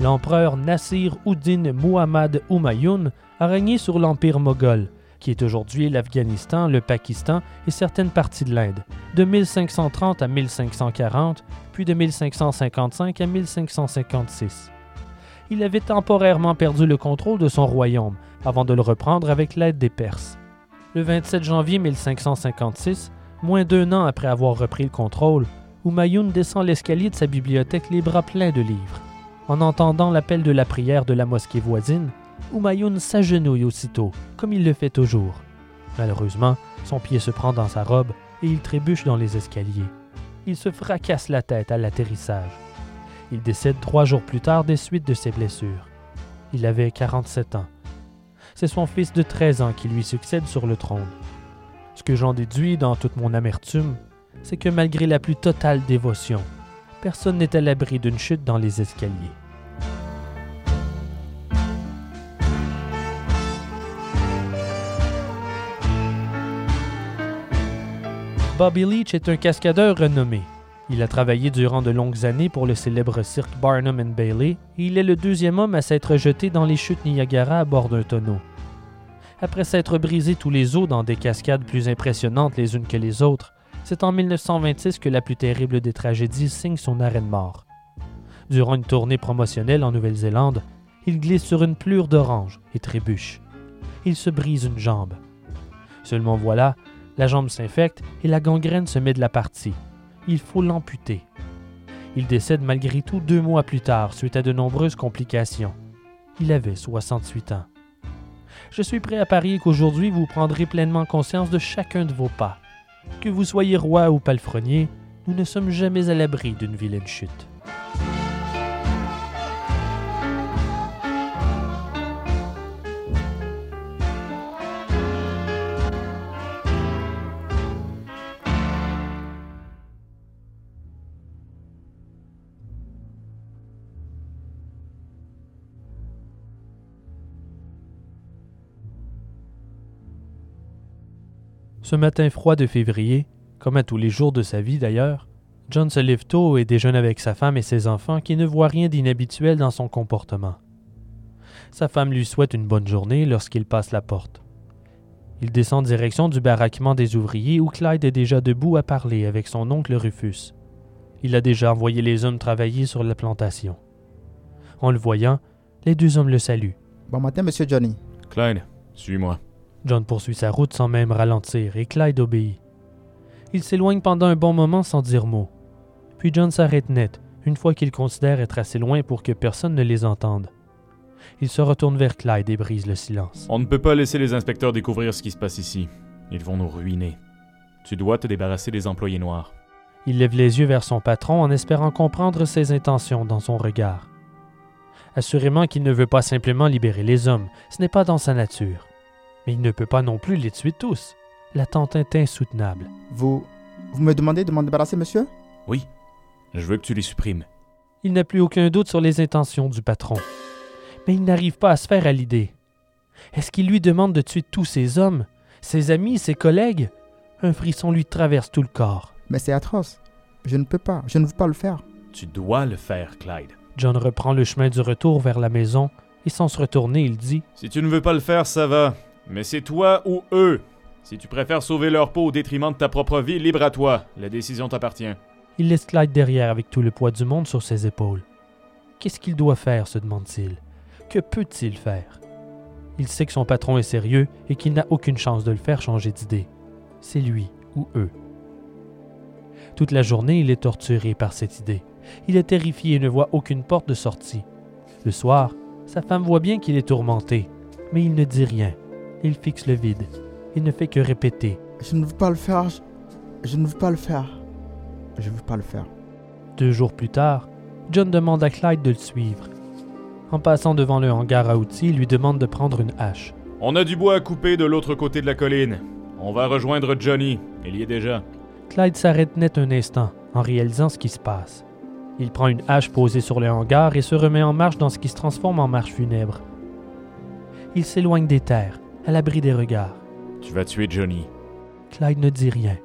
L'empereur Nasir Uddin Muhammad Humayun a régné sur l'empire moghol, qui est aujourd'hui l'Afghanistan, le Pakistan et certaines parties de l'Inde, de 1530 à 1540, puis de 1555 à 1556. Il avait temporairement perdu le contrôle de son royaume avant de le reprendre avec l'aide des Perses. Le 27 janvier 1556, moins d'un an après avoir repris le contrôle, Humayun descend l'escalier de sa bibliothèque les bras pleins de livres. En entendant l'appel de la prière de la mosquée voisine, Humayun s'agenouille aussitôt, comme il le fait toujours. Malheureusement, son pied se prend dans sa robe et il trébuche dans les escaliers. Il se fracasse la tête à l'atterrissage. Il décède trois jours plus tard des suites de ses blessures. Il avait 47 ans. C'est son fils de 13 ans qui lui succède sur le trône. Ce que j'en déduis dans toute mon amertume, c'est que malgré la plus totale dévotion, personne n'est à l'abri d'une chute dans les escaliers. Bobby Leach est un cascadeur renommé. Il a travaillé durant de longues années pour le célèbre cirque Barnum Bailey et il est le deuxième homme à s'être jeté dans les chutes Niagara à bord d'un tonneau. Après s'être brisé tous les os dans des cascades plus impressionnantes les unes que les autres, c'est en 1926 que la plus terrible des tragédies signe son arrêt de mort. Durant une tournée promotionnelle en Nouvelle-Zélande, il glisse sur une plure d'orange et trébuche. Il se brise une jambe. Seulement voilà, la jambe s'infecte et la gangrène se met de la partie. Il faut l'amputer. Il décède malgré tout deux mois plus tard suite à de nombreuses complications. Il avait 68 ans. Je suis prêt à parier qu'aujourd'hui vous prendrez pleinement conscience de chacun de vos pas. Que vous soyez roi ou palefrenier, nous ne sommes jamais à l'abri d'une vilaine chute. Ce matin froid de février, comme à tous les jours de sa vie d'ailleurs, John se lève tôt et déjeune avec sa femme et ses enfants qui ne voient rien d'inhabituel dans son comportement. Sa femme lui souhaite une bonne journée lorsqu'il passe la porte. Il descend direction du baraquement des ouvriers où Clyde est déjà debout à parler avec son oncle Rufus. Il a déjà envoyé les hommes travailler sur la plantation. En le voyant, les deux hommes le saluent. Bon matin, monsieur Johnny. Clyde, suis-moi. John poursuit sa route sans même ralentir et Clyde obéit. Il s'éloigne pendant un bon moment sans dire mot. Puis John s'arrête net, une fois qu'il considère être assez loin pour que personne ne les entende. Il se retourne vers Clyde et brise le silence. On ne peut pas laisser les inspecteurs découvrir ce qui se passe ici. Ils vont nous ruiner. Tu dois te débarrasser des employés noirs. Il lève les yeux vers son patron en espérant comprendre ses intentions dans son regard. Assurément qu'il ne veut pas simplement libérer les hommes, ce n'est pas dans sa nature. Mais il ne peut pas non plus les tuer tous. L'attente est insoutenable. Vous. Vous me demandez de m'en débarrasser, monsieur? Oui. Je veux que tu les supprimes. Il n'a plus aucun doute sur les intentions du patron. Mais il n'arrive pas à se faire à l'idée. Est-ce qu'il lui demande de tuer tous ses hommes, ses amis, ses collègues? Un frisson lui traverse tout le corps. Mais c'est atroce. Je ne peux pas. Je ne veux pas le faire. Tu dois le faire, Clyde. John reprend le chemin du retour vers la maison et sans se retourner, il dit Si tu ne veux pas le faire, ça va. Mais c'est toi ou eux. Si tu préfères sauver leur peau au détriment de ta propre vie, libre à toi. La décision t'appartient. Il laisse Clyde derrière avec tout le poids du monde sur ses épaules. Qu'est-ce qu'il doit faire se demande-t-il. Que peut-il faire? Il sait que son patron est sérieux et qu'il n'a aucune chance de le faire changer d'idée. C'est lui ou eux. Toute la journée, il est torturé par cette idée. Il est terrifié et ne voit aucune porte de sortie. Le soir, sa femme voit bien qu'il est tourmenté, mais il ne dit rien. Il fixe le vide. Il ne fait que répéter. Je ne veux pas le faire. Je, je ne veux pas le faire. Je ne veux pas le faire. Deux jours plus tard, John demande à Clyde de le suivre. En passant devant le hangar à outils, il lui demande de prendre une hache. On a du bois à couper de l'autre côté de la colline. On va rejoindre Johnny. Il y est déjà. Clyde s'arrête net un instant en réalisant ce qui se passe. Il prend une hache posée sur le hangar et se remet en marche dans ce qui se transforme en marche funèbre. Il s'éloigne des terres, à l'abri des regards. Tu vas tuer Johnny. Clyde ne dit rien.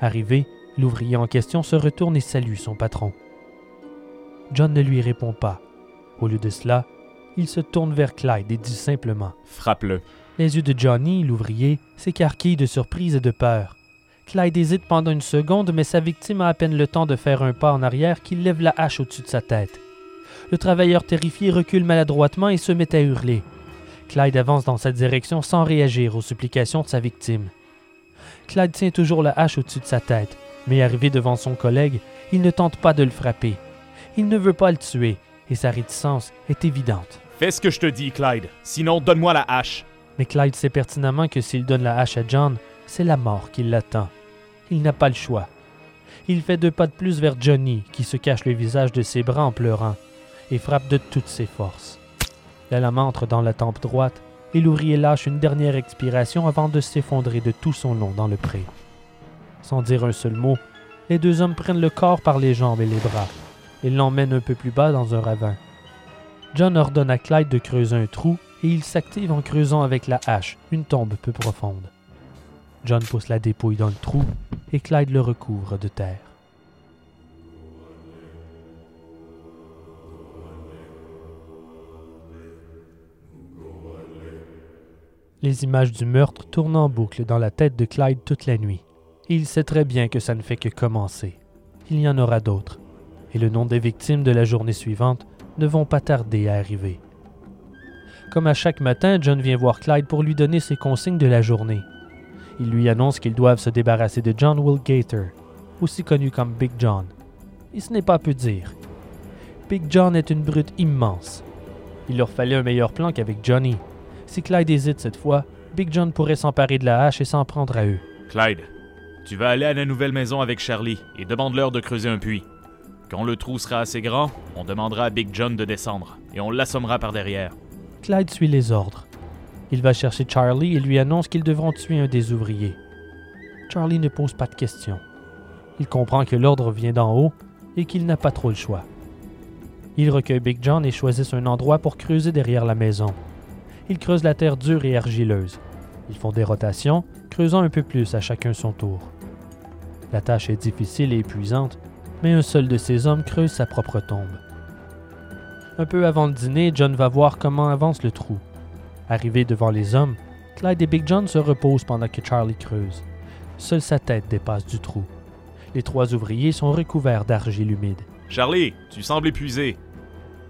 Arrivé, l'ouvrier en question se retourne et salue son patron. John ne lui répond pas. Au lieu de cela, il se tourne vers Clyde et dit simplement Frappe-le. Les yeux de Johnny, l'ouvrier, s'écarquillent de surprise et de peur. Clyde hésite pendant une seconde, mais sa victime a à peine le temps de faire un pas en arrière qu'il lève la hache au-dessus de sa tête. Le travailleur terrifié recule maladroitement et se met à hurler. Clyde avance dans cette direction sans réagir aux supplications de sa victime. Clyde tient toujours la hache au-dessus de sa tête, mais arrivé devant son collègue, il ne tente pas de le frapper. Il ne veut pas le tuer, et sa réticence est évidente. Fais ce que je te dis, Clyde. Sinon, donne-moi la hache. Mais Clyde sait pertinemment que s'il donne la hache à John, c'est la mort qui l'attend. Il n'a pas le choix. Il fait deux pas de plus vers Johnny, qui se cache le visage de ses bras en pleurant, et frappe de toutes ses forces. La lame dans la tempe droite, et l'ouvrier lâche une dernière expiration avant de s'effondrer de tout son long dans le pré. Sans dire un seul mot, les deux hommes prennent le corps par les jambes et les bras, et l'emmènent un peu plus bas dans un ravin. John ordonne à Clyde de creuser un trou, et il s'active en creusant avec la hache une tombe peu profonde. John pousse la dépouille dans le trou et Clyde le recouvre de terre. Les images du meurtre tournent en boucle dans la tête de Clyde toute la nuit. Et il sait très bien que ça ne fait que commencer. Il y en aura d'autres. Et le nom des victimes de la journée suivante ne vont pas tarder à arriver. Comme à chaque matin, John vient voir Clyde pour lui donner ses consignes de la journée. Il lui annonce qu'ils doivent se débarrasser de John Will Gator, aussi connu comme Big John. Et ce n'est pas peu dire. Big John est une brute immense. Il leur fallait un meilleur plan qu'avec Johnny. Si Clyde hésite cette fois, Big John pourrait s'emparer de la hache et s'en prendre à eux. Clyde, tu vas aller à la nouvelle maison avec Charlie et demande-leur de creuser un puits. Quand le trou sera assez grand, on demandera à Big John de descendre et on l'assommera par derrière. Clyde suit les ordres. Il va chercher Charlie et lui annonce qu'ils devront tuer un des ouvriers. Charlie ne pose pas de questions. Il comprend que l'ordre vient d'en haut et qu'il n'a pas trop le choix. Il recueille Big John et choisissent un endroit pour creuser derrière la maison. Ils creusent la terre dure et argileuse. Ils font des rotations, creusant un peu plus à chacun son tour. La tâche est difficile et épuisante, mais un seul de ces hommes creuse sa propre tombe. Un peu avant le dîner, John va voir comment avance le trou. Arrivé devant les hommes, Clyde et Big John se reposent pendant que Charlie creuse. Seule sa tête dépasse du trou. Les trois ouvriers sont recouverts d'argile humide. Charlie, tu sembles épuisé.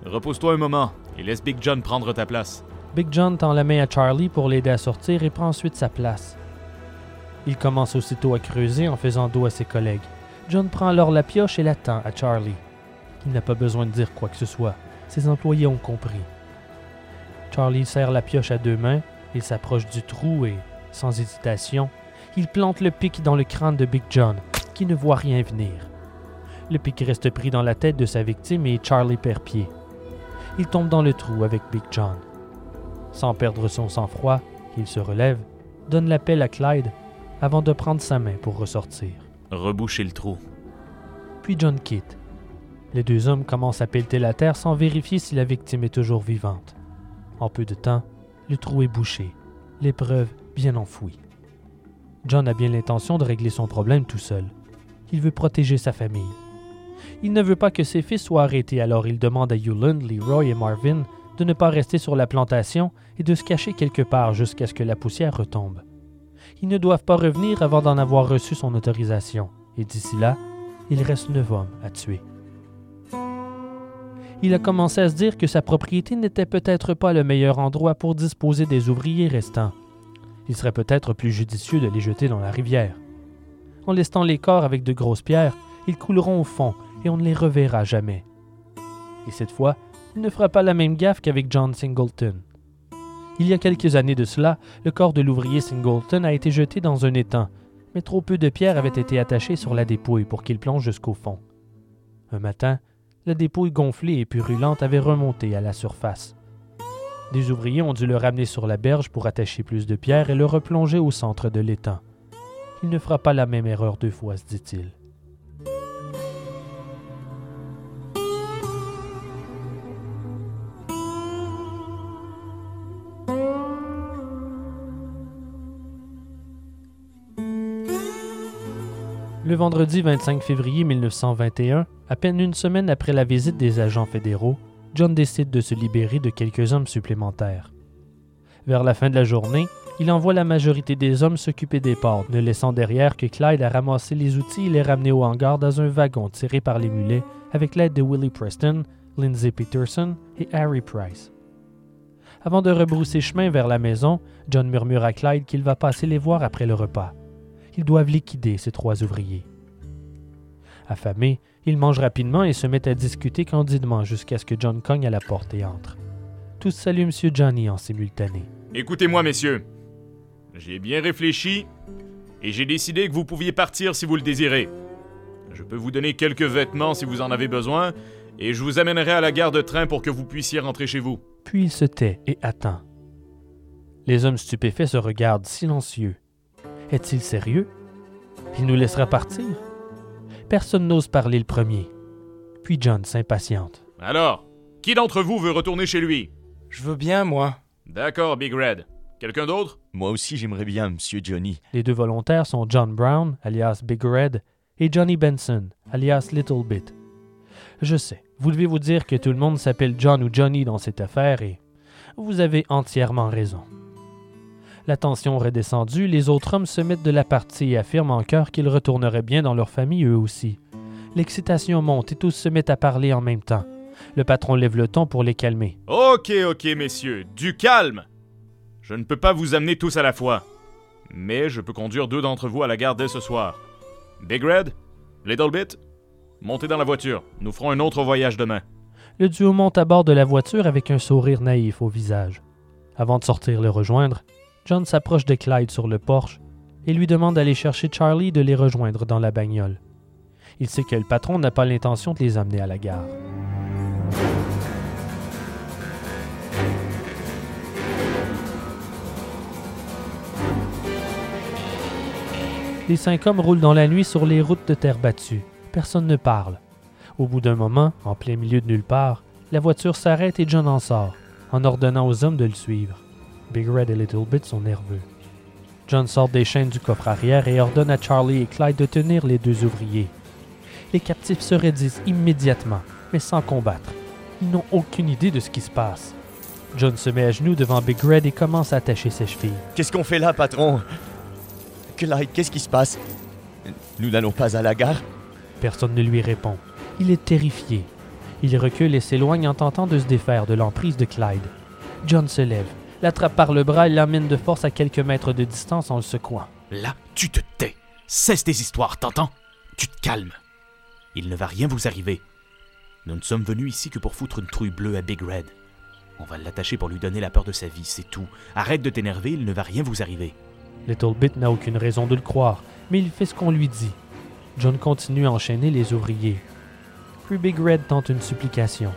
Repose-toi un moment et laisse Big John prendre ta place. Big John tend la main à Charlie pour l'aider à sortir et prend ensuite sa place. Il commence aussitôt à creuser en faisant dos à ses collègues. John prend alors la pioche et la tend à Charlie. Il n'a pas besoin de dire quoi que ce soit. Ses employés ont compris. Charlie serre la pioche à deux mains, il s'approche du trou et, sans hésitation, il plante le pic dans le crâne de Big John, qui ne voit rien venir. Le pic reste pris dans la tête de sa victime et Charlie perd pied. Il tombe dans le trou avec Big John. Sans perdre son sang-froid, il se relève, donne l'appel à Clyde avant de prendre sa main pour ressortir. Reboucher le trou. Puis John quitte. Les deux hommes commencent à pelleter la terre sans vérifier si la victime est toujours vivante. En peu de temps, le trou est bouché, l'épreuve bien enfouie. John a bien l'intention de régler son problème tout seul. Il veut protéger sa famille. Il ne veut pas que ses fils soient arrêtés, alors il demande à Yuland, Leroy et Marvin de ne pas rester sur la plantation et de se cacher quelque part jusqu'à ce que la poussière retombe. Ils ne doivent pas revenir avant d'en avoir reçu son autorisation, et d'ici là, il reste neuf hommes à tuer. Il a commencé à se dire que sa propriété n'était peut-être pas le meilleur endroit pour disposer des ouvriers restants. Il serait peut-être plus judicieux de les jeter dans la rivière. En lestant les corps avec de grosses pierres, ils couleront au fond et on ne les reverra jamais. Et cette fois, il ne fera pas la même gaffe qu'avec John Singleton. Il y a quelques années de cela, le corps de l'ouvrier Singleton a été jeté dans un étang, mais trop peu de pierres avaient été attachées sur la dépouille pour qu'il plonge jusqu'au fond. Un matin, la dépouille gonflée et purulente avait remonté à la surface. Des ouvriers ont dû le ramener sur la berge pour attacher plus de pierres et le replonger au centre de l'étang. Il ne fera pas la même erreur deux fois, se dit-il. Le vendredi 25 février 1921, à peine une semaine après la visite des agents fédéraux, John décide de se libérer de quelques hommes supplémentaires. Vers la fin de la journée, il envoie la majorité des hommes s'occuper des portes, ne laissant derrière que Clyde à ramasser les outils et les ramener au hangar dans un wagon tiré par les mulets avec l'aide de Willie Preston, Lindsay Peterson et Harry Price. Avant de rebrousser chemin vers la maison, John murmure à Clyde qu'il va passer les voir après le repas ils doivent liquider ces trois ouvriers. Affamés, ils mangent rapidement et se mettent à discuter candidement jusqu'à ce que John cogne à la porte et entre. Tous saluent M. Johnny en simultané. Écoutez-moi, messieurs. J'ai bien réfléchi et j'ai décidé que vous pouviez partir si vous le désirez. Je peux vous donner quelques vêtements si vous en avez besoin et je vous amènerai à la gare de train pour que vous puissiez rentrer chez vous. Puis il se tait et attend. Les hommes stupéfaits se regardent silencieux. Est-il sérieux? Il nous laissera partir Personne n'ose parler le premier. Puis John s'impatiente. Alors, qui d'entre vous veut retourner chez lui? Je veux bien, moi. D'accord, Big Red. Quelqu'un d'autre? Moi aussi, j'aimerais bien, Monsieur Johnny. Les deux volontaires sont John Brown, alias Big Red, et Johnny Benson, alias Little Bit. Je sais, vous devez vous dire que tout le monde s'appelle John ou Johnny dans cette affaire et vous avez entièrement raison. La tension redescendue, les autres hommes se mettent de la partie et affirment en chœur qu'ils retourneraient bien dans leur famille eux aussi. L'excitation monte et tous se mettent à parler en même temps. Le patron lève le ton pour les calmer. Ok, ok, messieurs, du calme Je ne peux pas vous amener tous à la fois. Mais je peux conduire deux d'entre vous à la gare dès ce soir. Big Red Little Bit Montez dans la voiture. Nous ferons un autre voyage demain. Le duo monte à bord de la voiture avec un sourire naïf au visage. Avant de sortir le rejoindre, John s'approche de Clyde sur le porche et lui demande d'aller chercher Charlie de les rejoindre dans la bagnole. Il sait que le patron n'a pas l'intention de les amener à la gare. Les cinq hommes roulent dans la nuit sur les routes de terre battue. Personne ne parle. Au bout d'un moment, en plein milieu de nulle part, la voiture s'arrête et John en sort, en ordonnant aux hommes de le suivre. Big Red et Little Bit sont nerveux. John sort des chaînes du coffre arrière et ordonne à Charlie et Clyde de tenir les deux ouvriers. Les captifs se raidissent immédiatement, mais sans combattre. Ils n'ont aucune idée de ce qui se passe. John se met à genoux devant Big Red et commence à attacher ses chevilles. Qu'est-ce qu'on fait là, patron? Clyde, qu'est-ce qui se passe? Nous n'allons pas à la gare? Personne ne lui répond. Il est terrifié. Il recule et s'éloigne en tentant de se défaire de l'emprise de Clyde. John se lève, l'attrape par le bras et l'emmène de force à quelques mètres de distance en le secouant. Là, tu te tais. Cesse tes histoires, t'entends? Tu te calmes. Il ne va rien vous arriver. Nous ne sommes venus ici que pour foutre une trouille bleue à Big Red. On va l'attacher pour lui donner la peur de sa vie, c'est tout. Arrête de t'énerver, il ne va rien vous arriver. Little Bit n'a aucune raison de le croire, mais il fait ce qu'on lui dit. John continue à enchaîner les ouvriers. Puis Big Red tente une supplication.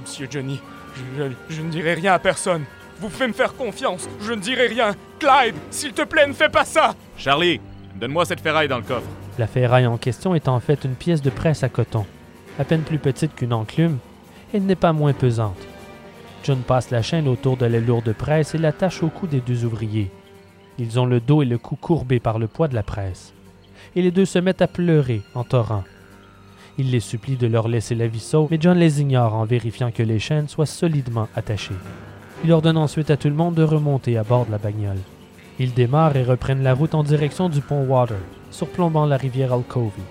Monsieur Johnny, je, je- je ne dirai rien à personne. Vous pouvez me faire confiance, je ne dirai rien. Clyde, s'il te plaît, ne fais pas ça Charlie, donne-moi cette ferraille dans le coffre. La ferraille en question est en fait une pièce de presse à coton, à peine plus petite qu'une enclume, elle n'est pas moins pesante. John passe la chaîne autour de la lourde presse et l'attache au cou des deux ouvriers. Ils ont le dos et le cou courbés par le poids de la presse. Et les deux se mettent à pleurer en torrent. Il les supplie de leur laisser la vie sauve, mais John les ignore en vérifiant que les chaînes soient solidement attachées. Il ordonne ensuite à tout le monde de remonter à bord de la bagnole. Ils démarrent et reprennent la route en direction du pont Water, surplombant la rivière Alcovey.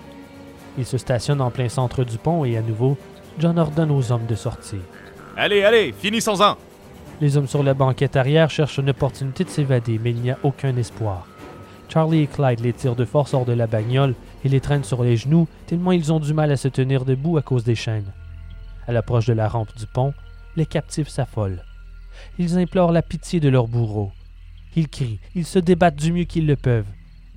Il se stationne en plein centre du pont et à nouveau, John ordonne aux hommes de sortir. Allez, allez, finissons-en Les hommes sur la banquette arrière cherchent une opportunité de s'évader, mais il n'y a aucun espoir. Charlie et Clyde les tirent de force hors de la bagnole et les traînent sur les genoux, tellement ils ont du mal à se tenir debout à cause des chaînes. À l'approche de la rampe du pont, les captifs s'affolent. Ils implorent la pitié de leur bourreau. Ils crient, ils se débattent du mieux qu'ils le peuvent.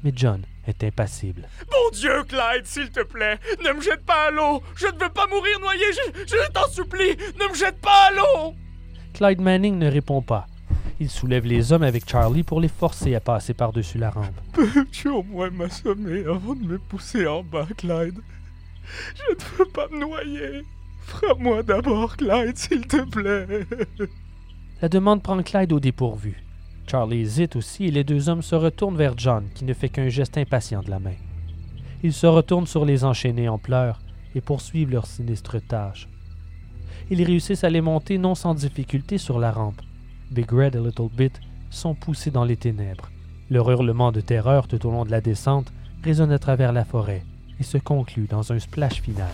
Mais John est impassible. Bon Dieu, Clyde, s'il te plaît, ne me jette pas à l'eau. Je ne veux pas mourir noyé, je, je t'en supplie, ne me jette pas à l'eau. Clyde Manning ne répond pas. Il soulève les hommes avec Charlie pour les forcer à passer par-dessus la rampe. Peux-tu au moins m'assommer avant de me pousser en bas, Clyde? Je ne veux pas me noyer. Frappe-moi d'abord, Clyde, s'il te plaît. La demande prend Clyde au dépourvu. Charlie hésite aussi et les deux hommes se retournent vers John, qui ne fait qu'un geste impatient de la main. Ils se retournent sur les enchaînés en pleurs et poursuivent leur sinistre tâche. Ils réussissent à les monter non sans difficulté sur la rampe. Big Red et Little Bit sont poussés dans les ténèbres. Leur hurlement de terreur tout au long de la descente résonne à travers la forêt et se conclut dans un splash final.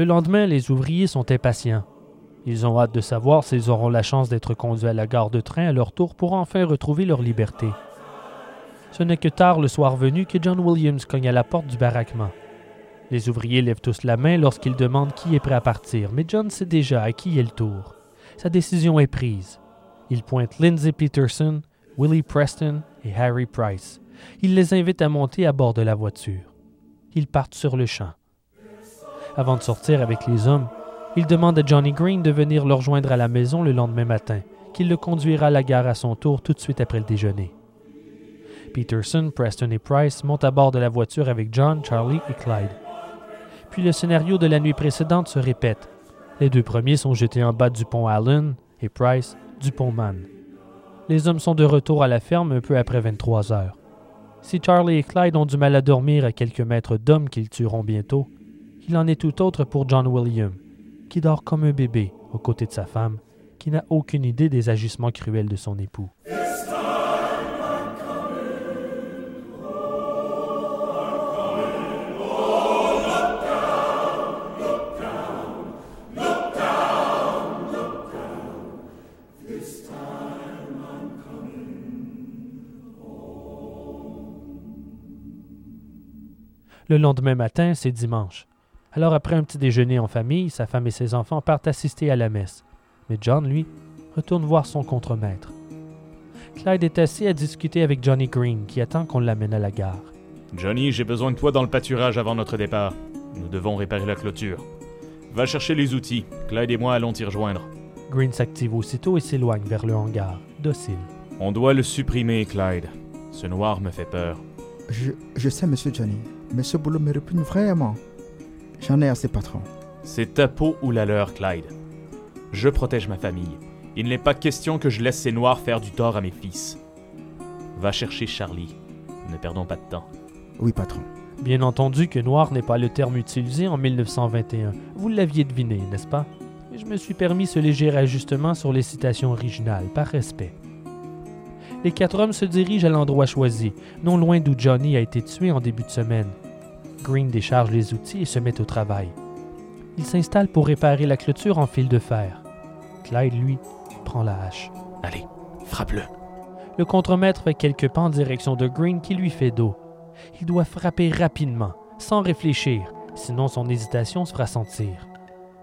Le lendemain, les ouvriers sont impatients. Ils ont hâte de savoir s'ils auront la chance d'être conduits à la gare de train à leur tour pour enfin retrouver leur liberté. Ce n'est que tard le soir venu que John Williams cogne à la porte du baraquement. Les ouvriers lèvent tous la main lorsqu'ils demandent qui est prêt à partir, mais John sait déjà à qui est le tour. Sa décision est prise. Il pointe Lindsay Peterson, Willie Preston et Harry Price. Il les invite à monter à bord de la voiture. Ils partent sur le champ. Avant de sortir avec les hommes, il demande à Johnny Green de venir le rejoindre à la maison le lendemain matin, qu'il le conduira à la gare à son tour tout de suite après le déjeuner. Peterson, Preston et Price montent à bord de la voiture avec John, Charlie et Clyde. Puis le scénario de la nuit précédente se répète. Les deux premiers sont jetés en bas du pont Allen et Price du pont Mann. Les hommes sont de retour à la ferme un peu après 23 heures. Si Charlie et Clyde ont du mal à dormir à quelques mètres d'hommes qu'ils tueront bientôt, il en est tout autre pour John William, qui dort comme un bébé aux côtés de sa femme, qui n'a aucune idée des agissements cruels de son époux. Le lendemain matin, c'est dimanche. Alors après un petit déjeuner en famille, sa femme et ses enfants partent assister à la messe. Mais John, lui, retourne voir son contremaître. Clyde est assis à discuter avec Johnny Green, qui attend qu'on l'amène à la gare. Johnny, j'ai besoin de toi dans le pâturage avant notre départ. Nous devons réparer la clôture. Va chercher les outils. Clyde et moi allons t'y rejoindre. Green s'active aussitôt et s'éloigne vers le hangar, docile. On doit le supprimer, Clyde. Ce noir me fait peur. Je, je sais, monsieur Johnny, mais ce boulot me répugne vraiment. J'en ai assez, patron. C'est ta peau ou la leur, Clyde. Je protège ma famille. Il n'est pas question que je laisse ces noirs faire du tort à mes fils. Va chercher Charlie. Ne perdons pas de temps. Oui, patron. Bien entendu que noir n'est pas le terme utilisé en 1921. Vous l'aviez deviné, n'est-ce pas? Mais je me suis permis ce léger ajustement sur les citations originales, par respect. Les quatre hommes se dirigent à l'endroit choisi, non loin d'où Johnny a été tué en début de semaine. Green décharge les outils et se met au travail. Il s'installe pour réparer la clôture en fil de fer. Clyde, lui, prend la hache. Allez, frappe-le. Le contremaître fait quelques pas en direction de Green qui lui fait dos. Il doit frapper rapidement, sans réfléchir, sinon son hésitation se fera sentir.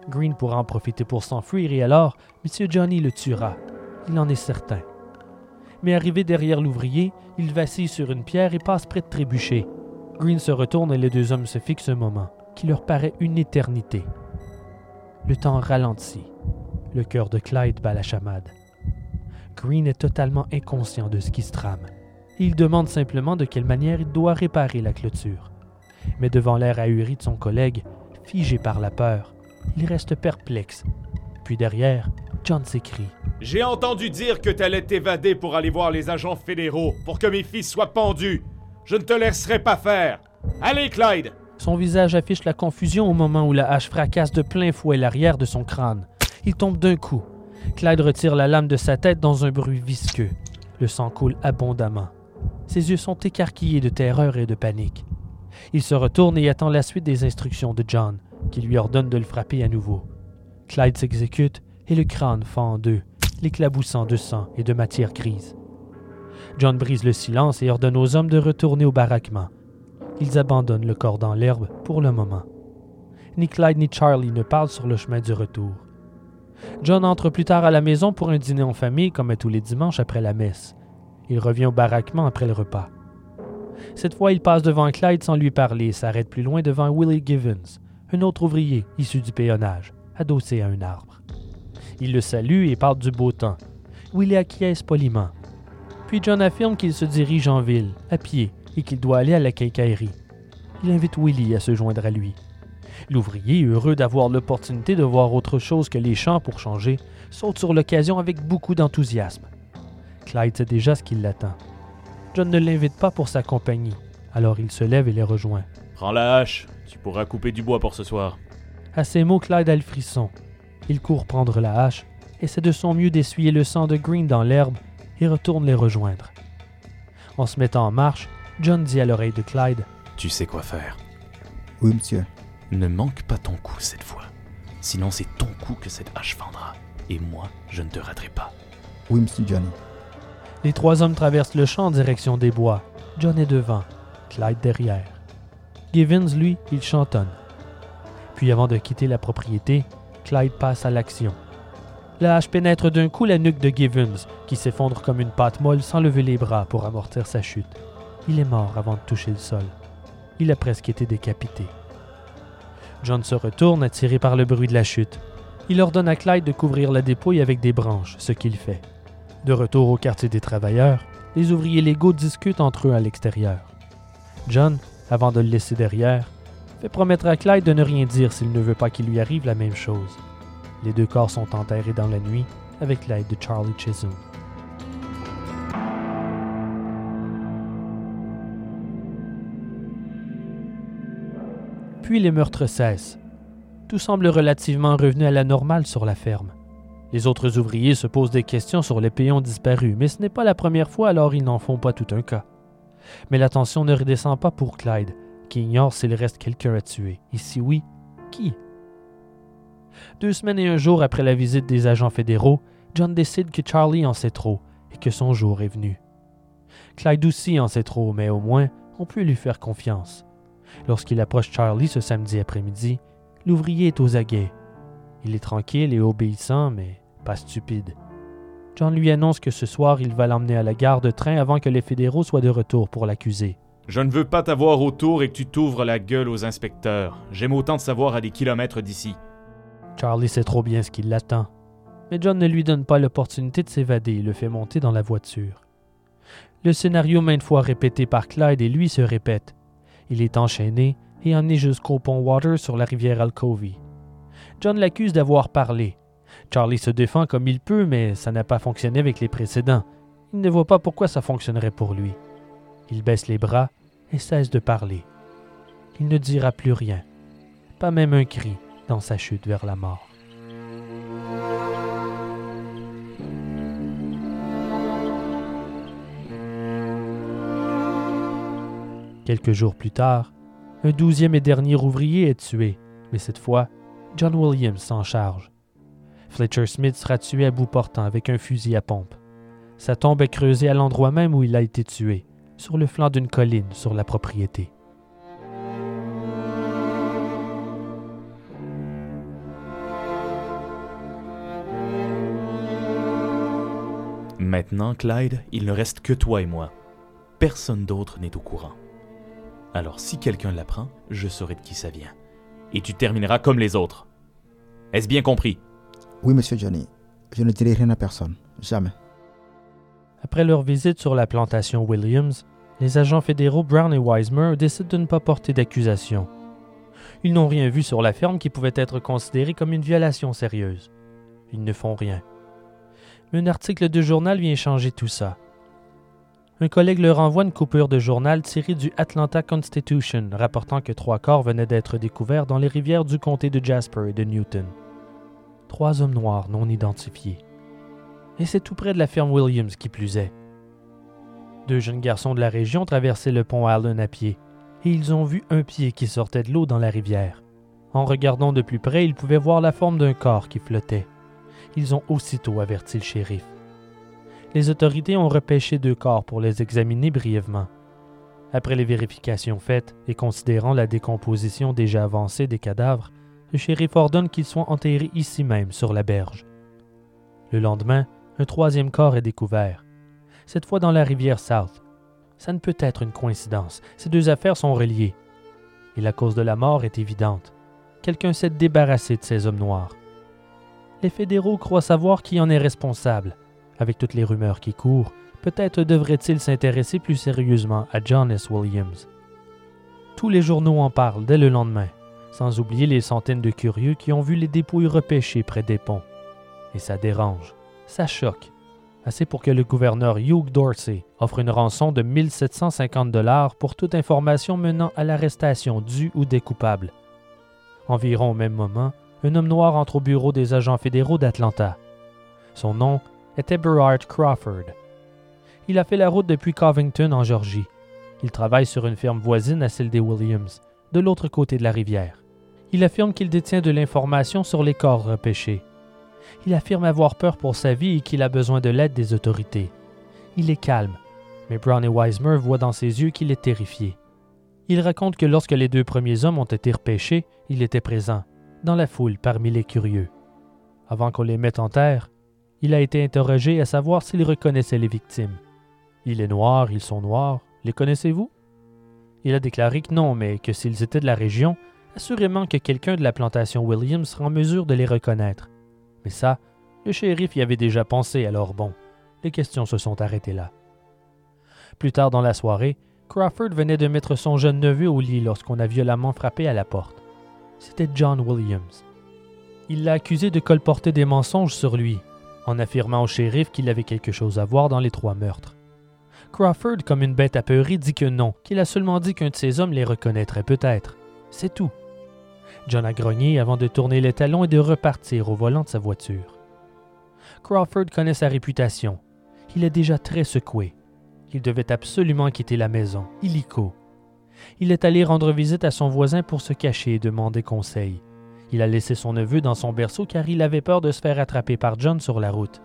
Green pourra en profiter pour s'enfuir et alors, M. Johnny le tuera. Il en est certain. Mais arrivé derrière l'ouvrier, il vacille sur une pierre et passe près de trébucher. Green se retourne et les deux hommes se fixent un moment, qui leur paraît une éternité. Le temps ralentit. Le cœur de Clyde bat la chamade. Green est totalement inconscient de ce qui se trame. Il demande simplement de quelle manière il doit réparer la clôture. Mais devant l'air ahuri de son collègue, figé par la peur, il reste perplexe. Puis derrière, John s'écrie. J'ai entendu dire que t'allais t'évader pour aller voir les agents fédéraux, pour que mes fils soient pendus. Je ne te laisserai pas faire. Allez, Clyde! Son visage affiche la confusion au moment où la hache fracasse de plein fouet l'arrière de son crâne. Il tombe d'un coup. Clyde retire la lame de sa tête dans un bruit visqueux. Le sang coule abondamment. Ses yeux sont écarquillés de terreur et de panique. Il se retourne et attend la suite des instructions de John, qui lui ordonne de le frapper à nouveau. Clyde s'exécute et le crâne fend en deux, l'éclaboussant de sang et de matière grise. John brise le silence et ordonne aux hommes de retourner au baraquement. Ils abandonnent le corps dans l'herbe pour le moment. Ni Clyde ni Charlie ne parlent sur le chemin du retour. John entre plus tard à la maison pour un dîner en famille comme tous les dimanches après la messe. Il revient au baraquement après le repas. Cette fois, il passe devant Clyde sans lui parler et s'arrête plus loin devant Willie Givens, un autre ouvrier issu du péonnage, adossé à un arbre. Il le salue et parle du beau temps. Willie acquiesce poliment. Puis John affirme qu'il se dirige en ville, à pied, et qu'il doit aller à la quincaillerie. Il invite Willie à se joindre à lui. L'ouvrier, heureux d'avoir l'opportunité de voir autre chose que les champs pour changer, saute sur l'occasion avec beaucoup d'enthousiasme. Clyde sait déjà ce qui l'attend. John ne l'invite pas pour sa compagnie, alors il se lève et les rejoint. Prends la hache, tu pourras couper du bois pour ce soir. À ces mots, Clyde a le frisson. Il court prendre la hache, essaie de son mieux d'essuyer le sang de Green dans l'herbe et retourne les rejoindre. En se mettant en marche, John dit à l'oreille de Clyde Tu sais quoi faire. Oui, monsieur. Ne manque pas ton coup cette fois. Sinon, c'est ton coup que cette hache fendra. Et moi, je ne te raterai pas. Oui, monsieur Johnny. Les trois hommes traversent le champ en direction des bois. John est devant, Clyde derrière. Givens, lui, il chantonne. Puis avant de quitter la propriété, Clyde passe à l'action. La hache pénètre d'un coup la nuque de Givens, qui s'effondre comme une pâte molle sans lever les bras pour amortir sa chute. Il est mort avant de toucher le sol. Il a presque été décapité. John se retourne, attiré par le bruit de la chute. Il ordonne à Clyde de couvrir la dépouille avec des branches, ce qu'il fait. De retour au quartier des travailleurs, les ouvriers légaux discutent entre eux à l'extérieur. John, avant de le laisser derrière, fait promettre à Clyde de ne rien dire s'il ne veut pas qu'il lui arrive la même chose. Les deux corps sont enterrés dans la nuit avec l'aide de Charlie Chisholm. Puis les meurtres cessent. Tout semble relativement revenu à la normale sur la ferme. Les autres ouvriers se posent des questions sur les péons disparus, mais ce n'est pas la première fois, alors ils n'en font pas tout un cas. Mais l'attention ne redescend pas pour Clyde, qui ignore s'il reste quelqu'un à tuer. Et si oui, qui? Deux semaines et un jour après la visite des agents fédéraux, John décide que Charlie en sait trop et que son jour est venu. Clyde aussi en sait trop, mais au moins, on peut lui faire confiance. Lorsqu'il approche Charlie ce samedi après-midi, l'ouvrier est aux aguets. Il est tranquille et obéissant, mais pas stupide. John lui annonce que ce soir, il va l'emmener à la gare de train avant que les fédéraux soient de retour pour l'accuser. Je ne veux pas t'avoir autour et que tu t'ouvres la gueule aux inspecteurs. J'aime autant te savoir à des kilomètres d'ici. Charlie sait trop bien ce qui l'attend. Mais John ne lui donne pas l'opportunité de s'évader et le fait monter dans la voiture. Le scénario maintes fois répété par Clyde et lui se répète. Il est enchaîné et emmené jusqu'au pont Water sur la rivière Alcovey. John l'accuse d'avoir parlé. Charlie se défend comme il peut, mais ça n'a pas fonctionné avec les précédents. Il ne voit pas pourquoi ça fonctionnerait pour lui. Il baisse les bras et cesse de parler. Il ne dira plus rien, pas même un cri dans sa chute vers la mort. Quelques jours plus tard, un douzième et dernier ouvrier est tué, mais cette fois, John Williams s'en charge. Fletcher Smith sera tué à bout portant avec un fusil à pompe. Sa tombe est creusée à l'endroit même où il a été tué, sur le flanc d'une colline sur la propriété. Maintenant, Clyde, il ne reste que toi et moi. Personne d'autre n'est au courant. Alors si quelqu'un l'apprend, je saurai de qui ça vient. Et tu termineras comme les autres. Est-ce bien compris? Oui, monsieur Johnny. Je ne dirai rien à personne. Jamais. Après leur visite sur la plantation Williams, les agents fédéraux Brown et Wisemer décident de ne pas porter d'accusation. Ils n'ont rien vu sur la ferme qui pouvait être considérée comme une violation sérieuse. Ils ne font rien. Un article de journal vient changer tout ça. Un collègue leur envoie une coupure de journal tirée du Atlanta Constitution rapportant que trois corps venaient d'être découverts dans les rivières du comté de Jasper et de Newton. Trois hommes noirs non identifiés. Et c'est tout près de la ferme Williams qui plus est. Deux jeunes garçons de la région traversaient le pont Allen à pied, et ils ont vu un pied qui sortait de l'eau dans la rivière. En regardant de plus près, ils pouvaient voir la forme d'un corps qui flottait. Ils ont aussitôt averti le shérif. Les autorités ont repêché deux corps pour les examiner brièvement. Après les vérifications faites et considérant la décomposition déjà avancée des cadavres, le shérif ordonne qu'ils soient enterrés ici même, sur la berge. Le lendemain, un troisième corps est découvert, cette fois dans la rivière South. Ça ne peut être une coïncidence, ces deux affaires sont reliées. Et la cause de la mort est évidente. Quelqu'un s'est débarrassé de ces hommes noirs. Les fédéraux croient savoir qui en est responsable. Avec toutes les rumeurs qui courent, peut-être devraient-ils s'intéresser plus sérieusement à John S. Williams. Tous les journaux en parlent dès le lendemain, sans oublier les centaines de curieux qui ont vu les dépouilles repêchées près des ponts. Et ça dérange, ça choque, assez pour que le gouverneur Hugh Dorsey offre une rançon de 1750 dollars pour toute information menant à l'arrestation du ou des coupables. Environ au même moment, un homme noir entre au bureau des agents fédéraux d'Atlanta. Son nom était Berard Crawford. Il a fait la route depuis Covington en Georgie. Il travaille sur une ferme voisine à celle des Williams, de l'autre côté de la rivière. Il affirme qu'il détient de l'information sur les corps repêchés. Il affirme avoir peur pour sa vie et qu'il a besoin de l'aide des autorités. Il est calme, mais Brown et Wisemer voient dans ses yeux qu'il est terrifié. Il raconte que lorsque les deux premiers hommes ont été repêchés, il était présent, dans la foule parmi les curieux. Avant qu'on les mette en terre, il a été interrogé à savoir s'il reconnaissait les victimes. Il est noir, ils sont noirs, les connaissez-vous? Il a déclaré que non, mais que s'ils étaient de la région, assurément que quelqu'un de la plantation Williams sera en mesure de les reconnaître. Mais ça, le shérif y avait déjà pensé, alors bon, les questions se sont arrêtées là. Plus tard dans la soirée, Crawford venait de mettre son jeune neveu au lit lorsqu'on a violemment frappé à la porte. C'était John Williams. Il l'a accusé de colporter des mensonges sur lui, en affirmant au shérif qu'il avait quelque chose à voir dans les trois meurtres. Crawford, comme une bête apeurée, dit que non, qu'il a seulement dit qu'un de ses hommes les reconnaîtrait peut-être. C'est tout. John a grogné avant de tourner les talons et de repartir au volant de sa voiture. Crawford connaît sa réputation. Il est déjà très secoué. Il devait absolument quitter la maison, illico. Il est allé rendre visite à son voisin pour se cacher et demander conseil. Il a laissé son neveu dans son berceau car il avait peur de se faire attraper par John sur la route.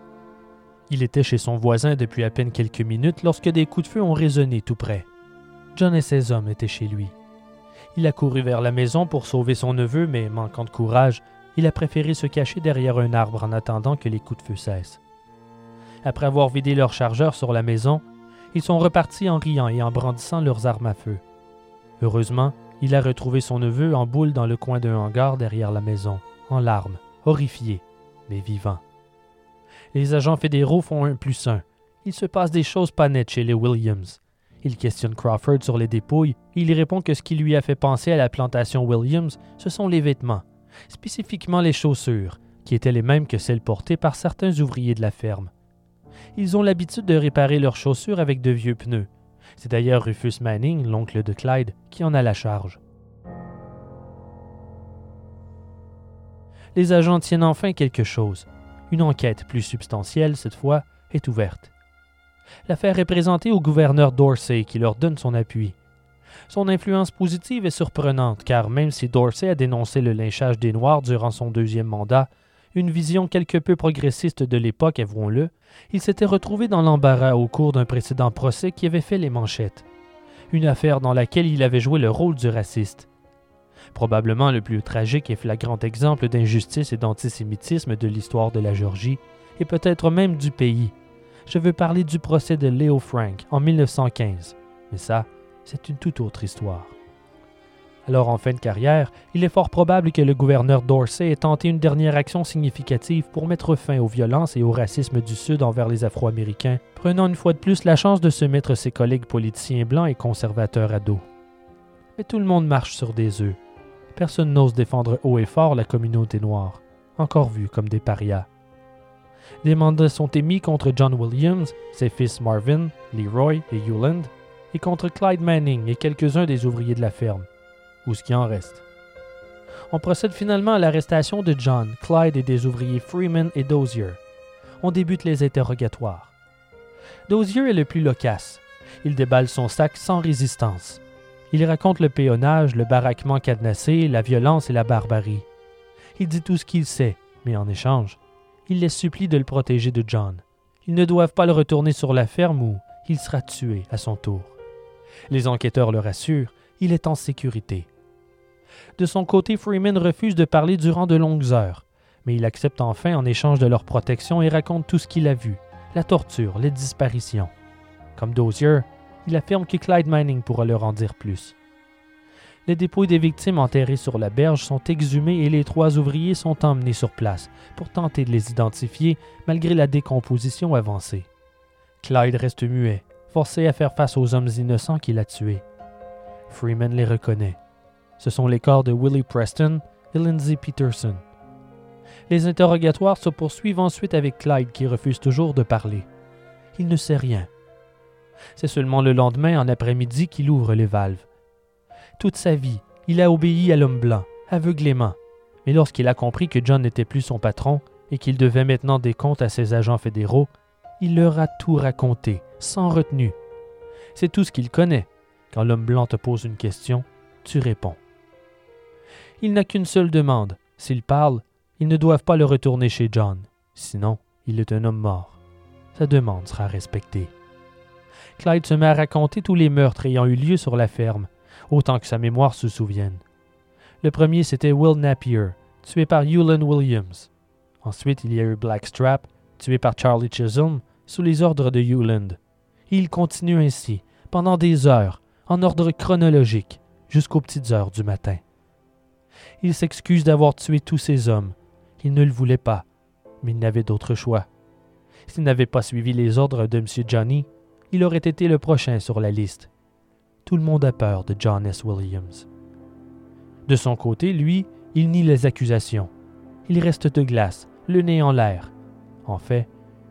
Il était chez son voisin depuis à peine quelques minutes lorsque des coups de feu ont résonné tout près. John et ses hommes étaient chez lui. Il a couru vers la maison pour sauver son neveu, mais manquant de courage, il a préféré se cacher derrière un arbre en attendant que les coups de feu cessent. Après avoir vidé leur chargeur sur la maison, ils sont repartis en riant et en brandissant leurs armes à feu. Heureusement, il a retrouvé son neveu en boule dans le coin d'un hangar derrière la maison, en larmes, horrifié, mais vivant. Les agents fédéraux font un plus un. Il se passe des choses pas nettes chez les Williams. Il questionne Crawford sur les dépouilles et il répond que ce qui lui a fait penser à la plantation Williams, ce sont les vêtements, spécifiquement les chaussures, qui étaient les mêmes que celles portées par certains ouvriers de la ferme. Ils ont l'habitude de réparer leurs chaussures avec de vieux pneus. C'est d'ailleurs Rufus Manning, l'oncle de Clyde, qui en a la charge. Les agents tiennent enfin quelque chose. Une enquête plus substantielle, cette fois, est ouverte. L'affaire est présentée au gouverneur Dorsey qui leur donne son appui. Son influence positive est surprenante car même si Dorsey a dénoncé le lynchage des Noirs durant son deuxième mandat, une vision quelque peu progressiste de l'époque, avouons-le, il s'était retrouvé dans l'embarras au cours d'un précédent procès qui avait fait les manchettes. Une affaire dans laquelle il avait joué le rôle du raciste. Probablement le plus tragique et flagrant exemple d'injustice et d'antisémitisme de l'histoire de la Géorgie, et peut-être même du pays. Je veux parler du procès de Leo Frank en 1915, mais ça, c'est une toute autre histoire. Alors en fin de carrière, il est fort probable que le gouverneur Dorsey ait tenté une dernière action significative pour mettre fin aux violences et au racisme du Sud envers les Afro-Américains, prenant une fois de plus la chance de se mettre ses collègues politiciens blancs et conservateurs à dos. Mais tout le monde marche sur des œufs. Personne n'ose défendre haut et fort la communauté noire, encore vue comme des parias. Des mandats sont émis contre John Williams, ses fils Marvin, Leroy et Hewland, et contre Clyde Manning et quelques-uns des ouvriers de la ferme ou ce qui en reste. On procède finalement à l'arrestation de John, Clyde et des ouvriers Freeman et Dozier. On débute les interrogatoires. Dozier est le plus loquace. Il déballe son sac sans résistance. Il raconte le péonnage, le baraquement cadenassé, la violence et la barbarie. Il dit tout ce qu'il sait, mais en échange, il les supplie de le protéger de John. Ils ne doivent pas le retourner sur la ferme où il sera tué à son tour. Les enquêteurs le rassurent, il est en sécurité. De son côté, Freeman refuse de parler durant de longues heures, mais il accepte enfin en échange de leur protection et raconte tout ce qu'il a vu, la torture, les disparitions. Comme Dozier, il affirme que Clyde Manning pourra leur en dire plus. Les dépouilles des victimes enterrées sur la berge sont exhumées et les trois ouvriers sont emmenés sur place pour tenter de les identifier malgré la décomposition avancée. Clyde reste muet, forcé à faire face aux hommes innocents qu'il a tués. Freeman les reconnaît. Ce sont les corps de Willie Preston et Lindsay Peterson. Les interrogatoires se poursuivent ensuite avec Clyde qui refuse toujours de parler. Il ne sait rien. C'est seulement le lendemain, en après-midi, qu'il ouvre les valves. Toute sa vie, il a obéi à l'homme blanc, aveuglément. Mais lorsqu'il a compris que John n'était plus son patron et qu'il devait maintenant des comptes à ses agents fédéraux, il leur a tout raconté, sans retenue. C'est tout ce qu'il connaît. Quand l'homme blanc te pose une question, tu réponds. Il n'a qu'une seule demande. S'il parle, ils ne doivent pas le retourner chez John. Sinon, il est un homme mort. Sa demande sera respectée. Clyde se met à raconter tous les meurtres ayant eu lieu sur la ferme, autant que sa mémoire se souvienne. Le premier, c'était Will Napier, tué par Hewlin Williams. Ensuite, il y a eu Blackstrap, tué par Charlie Chisholm, sous les ordres de Hewland. Il continue ainsi, pendant des heures, en ordre chronologique, jusqu'aux petites heures du matin. Il s'excuse d'avoir tué tous ces hommes. Il ne le voulait pas, mais il n'avait d'autre choix. S'il n'avait pas suivi les ordres de M. Johnny, il aurait été le prochain sur la liste. Tout le monde a peur de John S. Williams. De son côté, lui, il nie les accusations. Il reste de glace, le nez en l'air. En fait,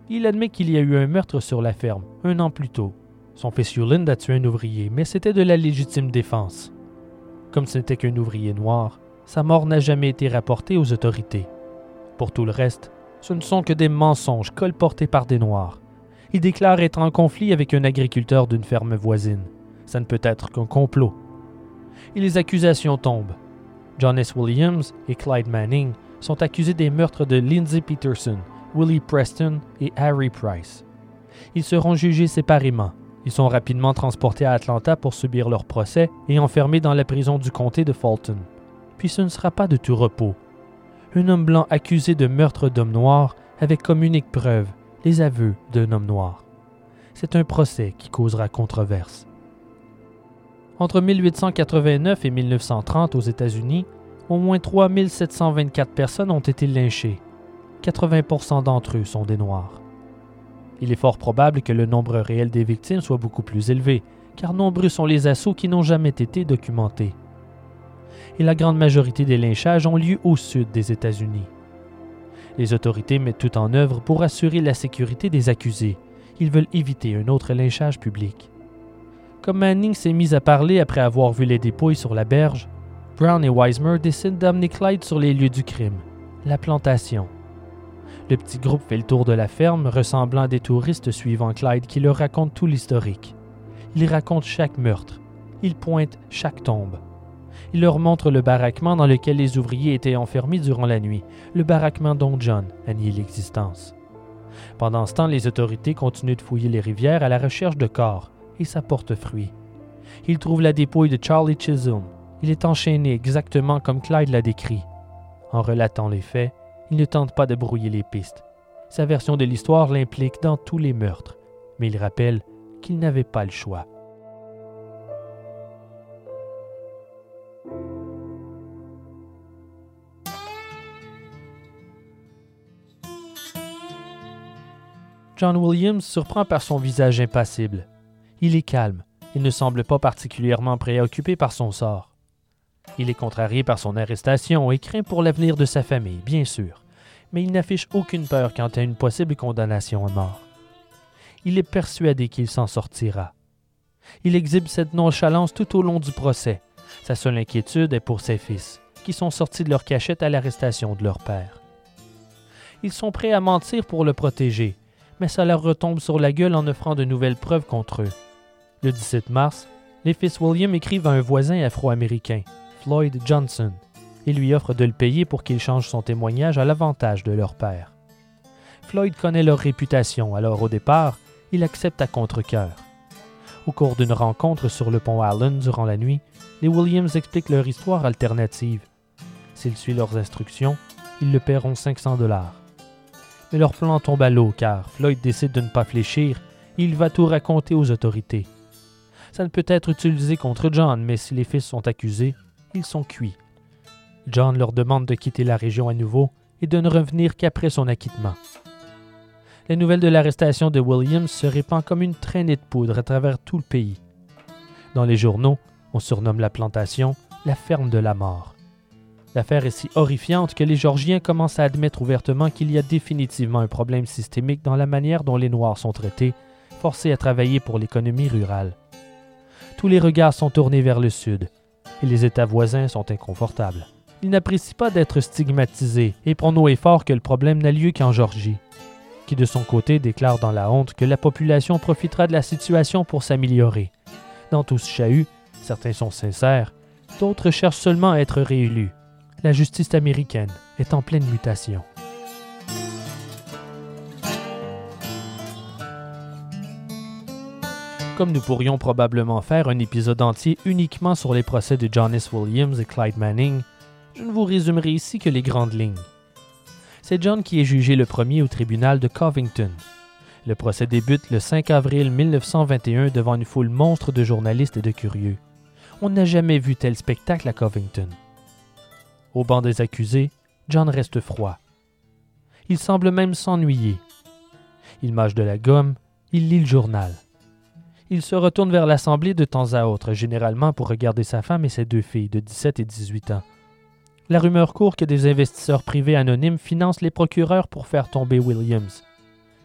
il admet qu'il y a eu un meurtre sur la ferme, un an plus tôt. Son fils Yulind a tué un ouvrier, mais c'était de la légitime défense. Comme ce n'était qu'un ouvrier noir, sa mort n'a jamais été rapportée aux autorités. Pour tout le reste, ce ne sont que des mensonges colportés par des Noirs. Il déclare être en conflit avec un agriculteur d'une ferme voisine. Ça ne peut être qu'un complot. Et les accusations tombent. John S. Williams et Clyde Manning sont accusés des meurtres de Lindsay Peterson, Willie Preston et Harry Price. Ils seront jugés séparément. Ils sont rapidement transportés à Atlanta pour subir leur procès et enfermés dans la prison du comté de Fulton puis ce ne sera pas de tout repos. Un homme blanc accusé de meurtre d'homme noir avec comme unique preuve les aveux d'un homme noir. C'est un procès qui causera controverse. Entre 1889 et 1930 aux États-Unis, au moins 3724 personnes ont été lynchées. 80 d'entre eux sont des Noirs. Il est fort probable que le nombre réel des victimes soit beaucoup plus élevé, car nombreux sont les assauts qui n'ont jamais été documentés la grande majorité des lynchages ont lieu au sud des États-Unis. Les autorités mettent tout en œuvre pour assurer la sécurité des accusés. Ils veulent éviter un autre lynchage public. Comme Manning s'est mis à parler après avoir vu les dépouilles sur la berge, Brown et Weismer décident d'amener Clyde sur les lieux du crime, la plantation. Le petit groupe fait le tour de la ferme, ressemblant à des touristes suivant Clyde qui leur racontent tout l'historique. Ils racontent chaque meurtre. Ils pointent chaque tombe. Il leur montre le baraquement dans lequel les ouvriers étaient enfermés durant la nuit, le baraquement dont John a nié l'existence. Pendant ce temps, les autorités continuent de fouiller les rivières à la recherche de corps, et ça porte fruit. Ils trouvent la dépouille de Charlie Chisholm. Il est enchaîné exactement comme Clyde l'a décrit. En relatant les faits, il ne tente pas de brouiller les pistes. Sa version de l'histoire l'implique dans tous les meurtres, mais il rappelle qu'il n'avait pas le choix. John Williams surprend par son visage impassible. Il est calme, il ne semble pas particulièrement préoccupé par son sort. Il est contrarié par son arrestation et craint pour l'avenir de sa famille, bien sûr, mais il n'affiche aucune peur quant à une possible condamnation à mort. Il est persuadé qu'il s'en sortira. Il exhibe cette nonchalance tout au long du procès. Sa seule inquiétude est pour ses fils, qui sont sortis de leur cachette à l'arrestation de leur père. Ils sont prêts à mentir pour le protéger, mais ça leur retombe sur la gueule en offrant de nouvelles preuves contre eux. Le 17 mars, les fils William écrivent à un voisin afro-américain, Floyd Johnson, et lui offrent de le payer pour qu'il change son témoignage à l'avantage de leur père. Floyd connaît leur réputation, alors au départ, il accepte à contre-cœur. Au cours d'une rencontre sur le pont Allen durant la nuit, les Williams expliquent leur histoire alternative. S'ils suivent leurs instructions, ils le paieront 500 dollars. Mais leur plan tombe à l'eau car Floyd décide de ne pas fléchir et il va tout raconter aux autorités. Ça ne peut être utilisé contre John, mais si les fils sont accusés, ils sont cuits. John leur demande de quitter la région à nouveau et de ne revenir qu'après son acquittement. La nouvelle de l'arrestation de Williams se répand comme une traînée de poudre à travers tout le pays. Dans les journaux, on surnomme la plantation la ferme de la mort. L'affaire est si horrifiante que les Georgiens commencent à admettre ouvertement qu'il y a définitivement un problème systémique dans la manière dont les Noirs sont traités, forcés à travailler pour l'économie rurale. Tous les regards sont tournés vers le sud, et les États voisins sont inconfortables. Ils n'apprécient pas d'être stigmatisés et prennent au effort que le problème n'a lieu qu'en Georgie, qui de son côté déclare dans la honte que la population profitera de la situation pour s'améliorer. Dans tout ce chahut, certains sont sincères, d'autres cherchent seulement à être réélus. La justice américaine est en pleine mutation. Comme nous pourrions probablement faire un épisode entier uniquement sur les procès de John S. Williams et Clyde Manning, je ne vous résumerai ici que les grandes lignes. C'est John qui est jugé le premier au tribunal de Covington. Le procès débute le 5 avril 1921 devant une foule monstre de journalistes et de curieux. On n'a jamais vu tel spectacle à Covington. Au banc des accusés, John reste froid. Il semble même s'ennuyer. Il mâche de la gomme, il lit le journal. Il se retourne vers l'Assemblée de temps à autre, généralement pour regarder sa femme et ses deux filles de 17 et 18 ans. La rumeur court que des investisseurs privés anonymes financent les procureurs pour faire tomber Williams.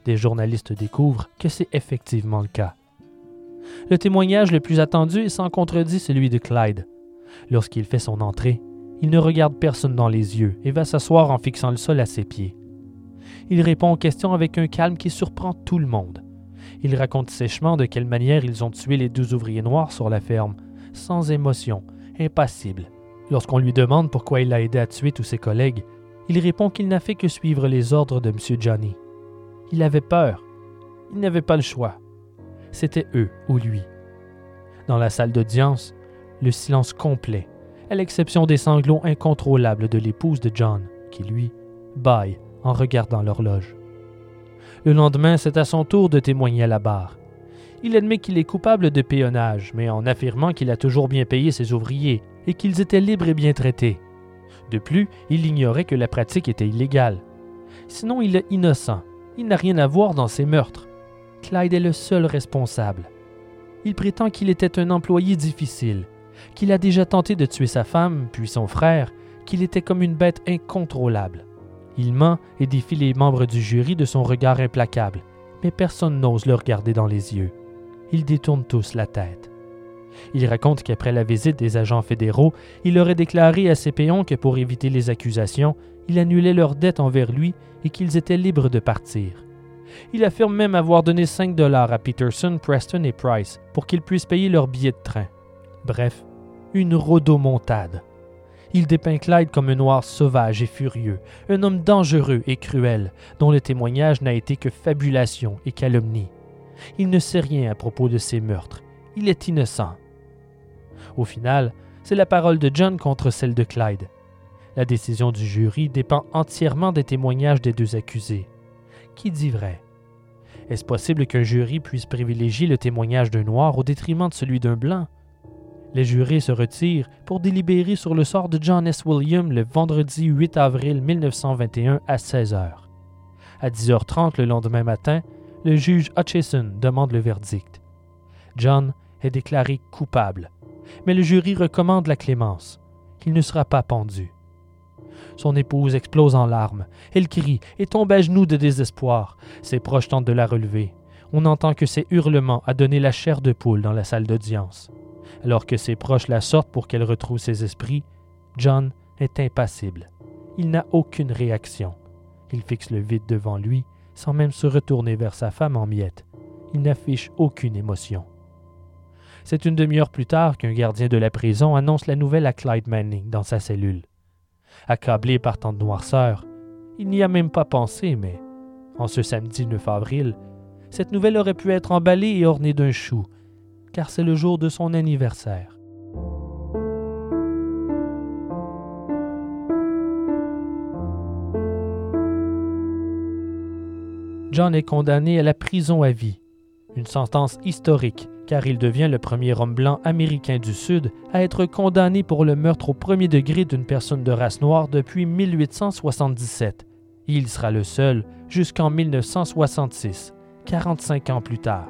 Des journalistes découvrent que c'est effectivement le cas. Le témoignage le plus attendu est sans contredit celui de Clyde. Lorsqu'il fait son entrée, il ne regarde personne dans les yeux et va s'asseoir en fixant le sol à ses pieds. Il répond aux questions avec un calme qui surprend tout le monde. Il raconte sèchement de quelle manière ils ont tué les deux ouvriers noirs sur la ferme, sans émotion, impassible. Lorsqu'on lui demande pourquoi il a aidé à tuer tous ses collègues, il répond qu'il n'a fait que suivre les ordres de M. Johnny. Il avait peur. Il n'avait pas le choix. C'était eux ou lui. Dans la salle d'audience, le silence complet, à l'exception des sanglots incontrôlables de l'épouse de John, qui, lui, bâille en regardant l'horloge. Le lendemain, c'est à son tour de témoigner à la barre. Il admet qu'il est coupable de péonnage, mais en affirmant qu'il a toujours bien payé ses ouvriers et qu'ils étaient libres et bien traités. De plus, il ignorait que la pratique était illégale. Sinon, il est innocent. Il n'a rien à voir dans ces meurtres. Clyde est le seul responsable. Il prétend qu'il était un employé difficile, qu'il a déjà tenté de tuer sa femme, puis son frère, qu'il était comme une bête incontrôlable. Il ment et défie les membres du jury de son regard implacable, mais personne n'ose le regarder dans les yeux. Ils détournent tous la tête. Il raconte qu'après la visite des agents fédéraux, il aurait déclaré à ses péons que pour éviter les accusations, il annulait leurs dettes envers lui et qu'ils étaient libres de partir. Il affirme même avoir donné 5 dollars à Peterson, Preston et Price pour qu'ils puissent payer leurs billets de train. Bref, une rodomontade. Il dépeint Clyde comme un noir sauvage et furieux, un homme dangereux et cruel, dont le témoignage n'a été que fabulation et calomnie. Il ne sait rien à propos de ces meurtres. Il est innocent. Au final, c'est la parole de John contre celle de Clyde. La décision du jury dépend entièrement des témoignages des deux accusés. Qui dit vrai? Est-ce possible qu'un jury puisse privilégier le témoignage d'un noir au détriment de celui d'un blanc? Les jurés se retirent pour délibérer sur le sort de John S. William le vendredi 8 avril 1921 à 16 h. À 10h30 le lendemain matin, le juge Hutchison demande le verdict. John est déclaré coupable, mais le jury recommande la clémence. Il ne sera pas pendu. Son épouse explose en larmes. Elle crie et tombe à genoux de désespoir. Ses proches tentent de la relever. On entend que ses hurlements a donné la chair de poule dans la salle d'audience. Alors que ses proches la sortent pour qu'elle retrouve ses esprits, John est impassible. Il n'a aucune réaction. Il fixe le vide devant lui sans même se retourner vers sa femme en miettes. Il n'affiche aucune émotion. C'est une demi-heure plus tard qu'un gardien de la prison annonce la nouvelle à Clyde Manning dans sa cellule. Accablé par tant de noirceur, il n'y a même pas pensé, mais en ce samedi 9 avril, cette nouvelle aurait pu être emballée et ornée d'un chou, car c'est le jour de son anniversaire. John est condamné à la prison à vie, une sentence historique car il devient le premier homme blanc américain du Sud à être condamné pour le meurtre au premier degré d'une personne de race noire depuis 1877. il sera le seul jusqu'en 1966, 45 ans plus tard.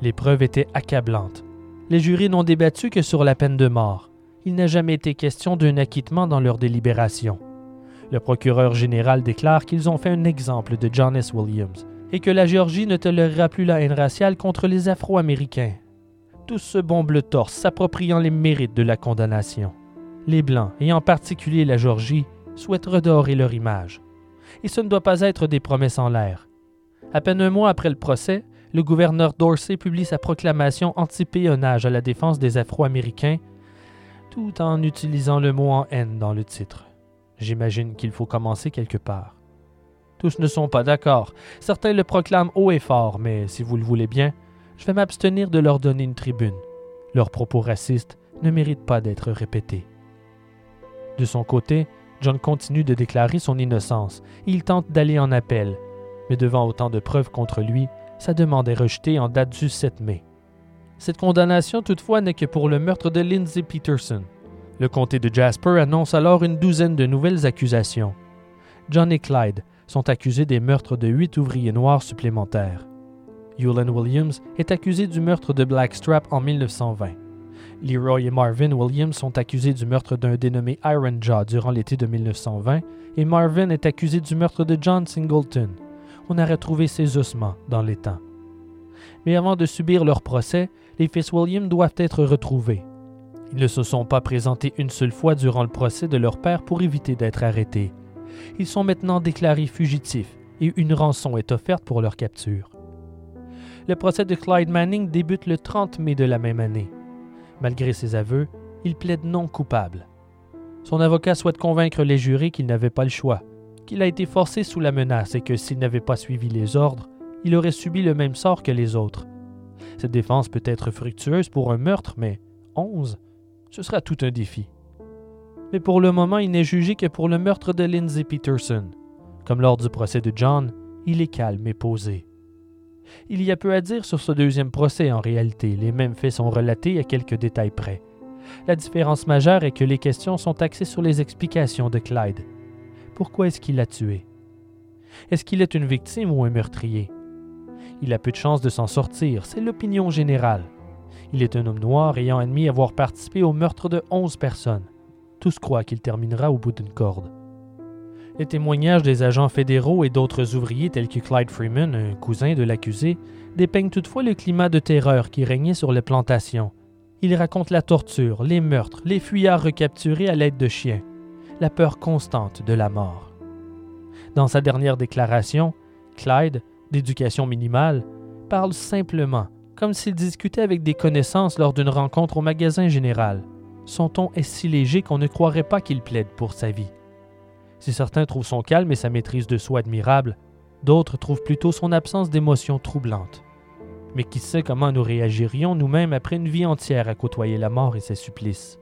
Les preuves étaient accablantes. Les jurys n'ont débattu que sur la peine de mort. Il n'a jamais été question d'un acquittement dans leur délibération. Le procureur général déclare qu'ils ont fait un exemple de John S. Williams et que la Géorgie ne tolérera plus la haine raciale contre les Afro-Américains. Tous se bombent le torse, s'appropriant les mérites de la condamnation. Les Blancs, et en particulier la Géorgie, souhaitent redorer leur image. Et ce ne doit pas être des promesses en l'air. À peine un mois après le procès, le gouverneur Dorsey publie sa proclamation anti-péonnage à la défense des Afro-Américains, tout en utilisant le mot en haine dans le titre. J'imagine qu'il faut commencer quelque part. Tous ne sont pas d'accord. Certains le proclament haut et fort, mais si vous le voulez bien, je vais m'abstenir de leur donner une tribune. Leurs propos racistes ne méritent pas d'être répétés. De son côté, John continue de déclarer son innocence il tente d'aller en appel, mais devant autant de preuves contre lui, sa demande est rejetée en date du 7 mai. Cette condamnation toutefois n'est que pour le meurtre de Lindsay Peterson. Le comté de Jasper annonce alors une douzaine de nouvelles accusations. John et Clyde sont accusés des meurtres de huit ouvriers noirs supplémentaires. Hewlin Williams est accusé du meurtre de Blackstrap en 1920. Leroy et Marvin Williams sont accusés du meurtre d'un dénommé Iron Jaw durant l'été de 1920 et Marvin est accusé du meurtre de John Singleton. On a retrouvé ses ossements dans l'étang. Mais avant de subir leur procès, les fils Williams doivent être retrouvés. Ils ne se sont pas présentés une seule fois durant le procès de leur père pour éviter d'être arrêtés. Ils sont maintenant déclarés fugitifs et une rançon est offerte pour leur capture. Le procès de Clyde Manning débute le 30 mai de la même année. Malgré ses aveux, il plaide non coupable. Son avocat souhaite convaincre les jurés qu'il n'avait pas le choix, qu'il a été forcé sous la menace et que s'il n'avait pas suivi les ordres, il aurait subi le même sort que les autres. Cette défense peut être fructueuse pour un meurtre, mais 11, ce sera tout un défi mais pour le moment, il n'est jugé que pour le meurtre de Lindsay Peterson. Comme lors du procès de John, il est calme et posé. Il y a peu à dire sur ce deuxième procès en réalité, les mêmes faits sont relatés à quelques détails près. La différence majeure est que les questions sont axées sur les explications de Clyde. Pourquoi est-ce qu'il l'a tué? Est-ce qu'il est une victime ou un meurtrier? Il a peu de chances de s'en sortir, c'est l'opinion générale. Il est un homme noir ayant admis avoir participé au meurtre de onze personnes. Tous croient qu'il terminera au bout d'une corde. Les témoignages des agents fédéraux et d'autres ouvriers tels que Clyde Freeman, un cousin de l'accusé, dépeignent toutefois le climat de terreur qui régnait sur les plantations. Ils racontent la torture, les meurtres, les fuyards recapturés à l'aide de chiens, la peur constante de la mort. Dans sa dernière déclaration, Clyde, d'éducation minimale, parle simplement, comme s'il discutait avec des connaissances lors d'une rencontre au magasin général son ton est si léger qu'on ne croirait pas qu'il plaide pour sa vie. Si certains trouvent son calme et sa maîtrise de soi admirable, d'autres trouvent plutôt son absence d'émotion troublante. Mais qui sait comment nous réagirions nous-mêmes après une vie entière à côtoyer la mort et ses supplices?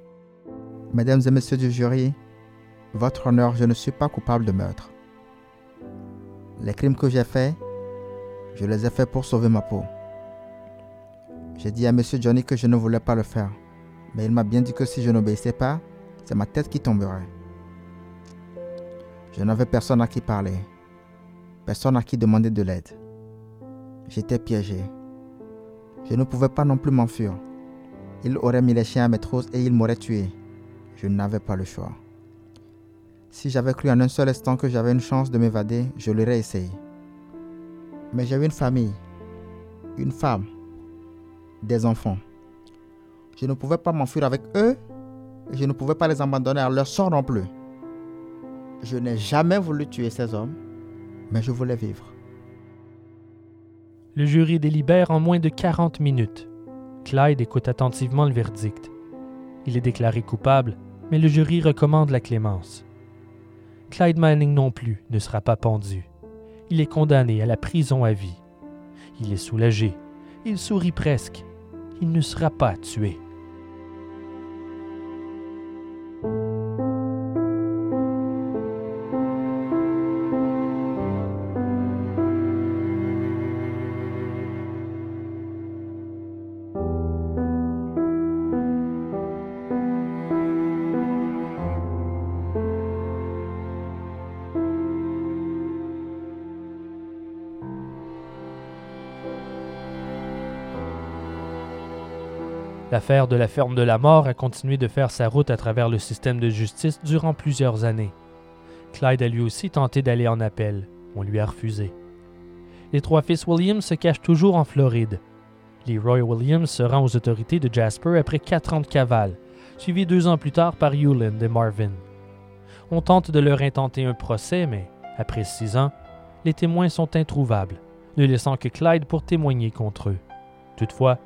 Mesdames et messieurs du jury, votre honneur, je ne suis pas coupable de meurtre. Les crimes que j'ai faits, je les ai faits pour sauver ma peau. J'ai dit à monsieur Johnny que je ne voulais pas le faire mais il m'a bien dit que si je n'obéissais pas, c'est ma tête qui tomberait. Je n'avais personne à qui parler, personne à qui demander de l'aide. J'étais piégé. Je ne pouvais pas non plus m'enfuir. Il aurait mis les chiens à mes trousses et il m'aurait tué. Je n'avais pas le choix. Si j'avais cru en un seul instant que j'avais une chance de m'évader, je l'aurais essayé. Mais j'avais une famille, une femme, des enfants. Je ne pouvais pas m'enfuir avec eux et je ne pouvais pas les abandonner à leur sort non plus. Je n'ai jamais voulu tuer ces hommes, mais je voulais vivre. Le jury délibère en moins de 40 minutes. Clyde écoute attentivement le verdict. Il est déclaré coupable, mais le jury recommande la clémence. Clyde Manning non plus ne sera pas pendu. Il est condamné à la prison à vie. Il est soulagé. Il sourit presque. Il ne sera pas tué. L'affaire de la ferme de la mort a continué de faire sa route à travers le système de justice durant plusieurs années. Clyde a lui aussi tenté d'aller en appel. On lui a refusé. Les trois fils Williams se cachent toujours en Floride. Leroy Williams se rend aux autorités de Jasper après quatre ans de cavale, suivi deux ans plus tard par Hewland et Marvin. On tente de leur intenter un procès, mais après six ans, les témoins sont introuvables, ne laissant que Clyde pour témoigner contre eux. Toutefois,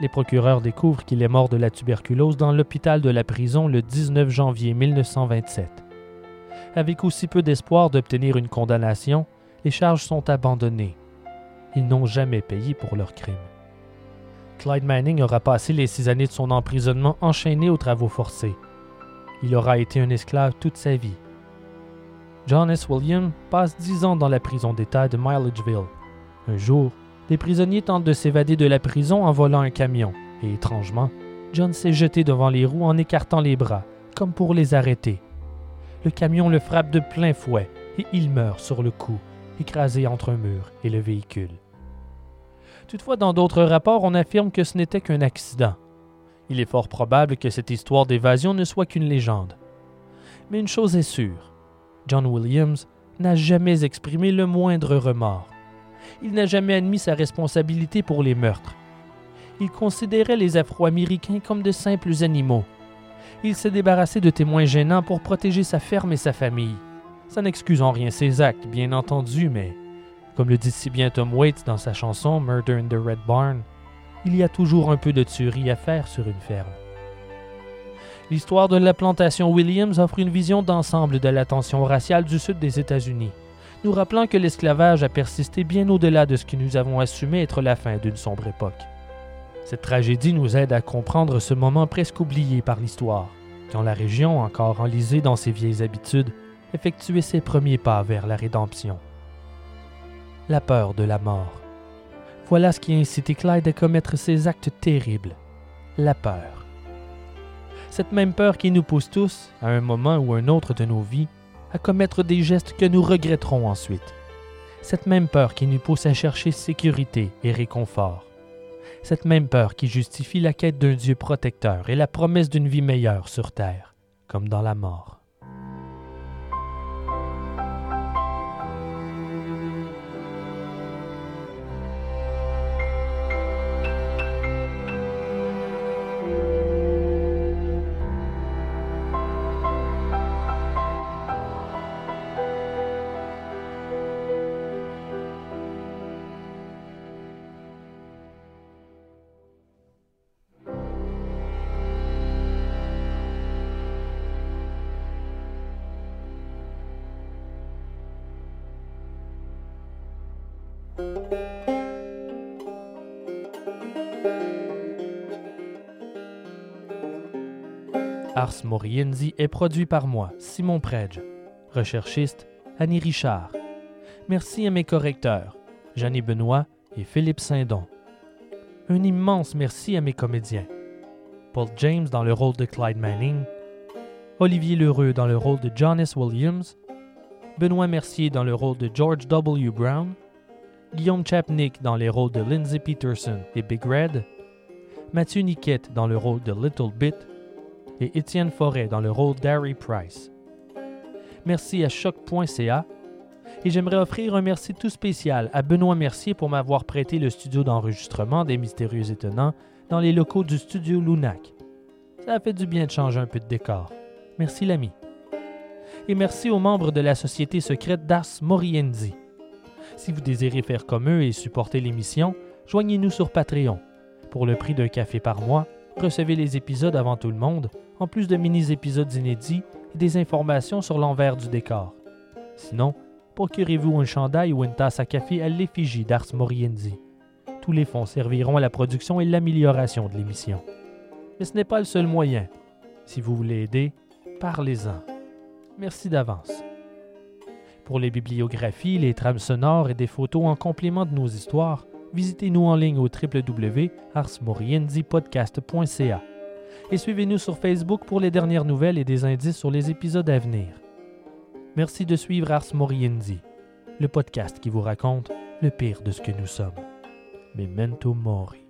les procureurs découvrent qu'il est mort de la tuberculose dans l'hôpital de la prison le 19 janvier 1927. Avec aussi peu d'espoir d'obtenir une condamnation, les charges sont abandonnées. Ils n'ont jamais payé pour leurs crimes. Clyde Manning aura passé les six années de son emprisonnement enchaîné aux travaux forcés. Il aura été un esclave toute sa vie. John S. Williams passe dix ans dans la prison d'État de Milledgeville. Un jour, des prisonniers tentent de s'évader de la prison en volant un camion, et étrangement, John s'est jeté devant les roues en écartant les bras, comme pour les arrêter. Le camion le frappe de plein fouet et il meurt sur le coup, écrasé entre un mur et le véhicule. Toutefois, dans d'autres rapports, on affirme que ce n'était qu'un accident. Il est fort probable que cette histoire d'évasion ne soit qu'une légende. Mais une chose est sûre, John Williams n'a jamais exprimé le moindre remords il n'a jamais admis sa responsabilité pour les meurtres. Il considérait les Afro-Américains comme de simples animaux. Il s'est débarrassé de témoins gênants pour protéger sa ferme et sa famille. Ça n'excuse en rien ses actes, bien entendu, mais, comme le dit si bien Tom Waits dans sa chanson Murder in the Red Barn, il y a toujours un peu de tuerie à faire sur une ferme. L'histoire de la plantation Williams offre une vision d'ensemble de la tension raciale du sud des États-Unis nous rappelant que l'esclavage a persisté bien au-delà de ce que nous avons assumé être la fin d'une sombre époque. Cette tragédie nous aide à comprendre ce moment presque oublié par l'histoire, quand la région, encore enlisée dans ses vieilles habitudes, effectuait ses premiers pas vers la rédemption. La peur de la mort. Voilà ce qui a incité Clyde à commettre ces actes terribles. La peur. Cette même peur qui nous pousse tous, à un moment ou un autre de nos vies, à commettre des gestes que nous regretterons ensuite. Cette même peur qui nous pousse à chercher sécurité et réconfort. Cette même peur qui justifie la quête d'un Dieu protecteur et la promesse d'une vie meilleure sur Terre, comme dans la mort. Ars Morienzi est produit par moi, Simon Predge. Recherchiste, Annie Richard. Merci à mes correcteurs, Jeannie Benoît et Philippe Saint-Don. Un immense merci à mes comédiens. Paul James dans le rôle de Clyde Manning, Olivier Lheureux dans le rôle de John S. Williams, Benoît Mercier dans le rôle de George W. Brown, Guillaume Chapnick dans les rôles de Lindsay Peterson et Big Red, Mathieu Niquette dans le rôle de Little Bit et Étienne Forêt dans le rôle d'Harry Price. Merci à choc.ca et j'aimerais offrir un merci tout spécial à Benoît Mercier pour m'avoir prêté le studio d'enregistrement des Mystérieux Étonnants dans les locaux du studio Lunac. Ça a fait du bien de changer un peu de décor. Merci l'ami. Et merci aux membres de la société secrète d'Ars Moriendi. Si vous désirez faire comme eux et supporter l'émission, joignez-nous sur Patreon. Pour le prix d'un café par mois, recevez les épisodes avant tout le monde, en plus de mini-épisodes inédits et des informations sur l'envers du décor. Sinon, procurez-vous un chandail ou une tasse à café à l'effigie d'Ars Moriendi. Tous les fonds serviront à la production et l'amélioration de l'émission. Mais ce n'est pas le seul moyen. Si vous voulez aider, parlez-en. Merci d'avance. Pour les bibliographies, les trames sonores et des photos en complément de nos histoires, visitez-nous en ligne au www.arsmorienzipodcast.ca et suivez-nous sur Facebook pour les dernières nouvelles et des indices sur les épisodes à venir. Merci de suivre Ars Moriendi, le podcast qui vous raconte le pire de ce que nous sommes. Memento Mori.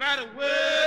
matter what.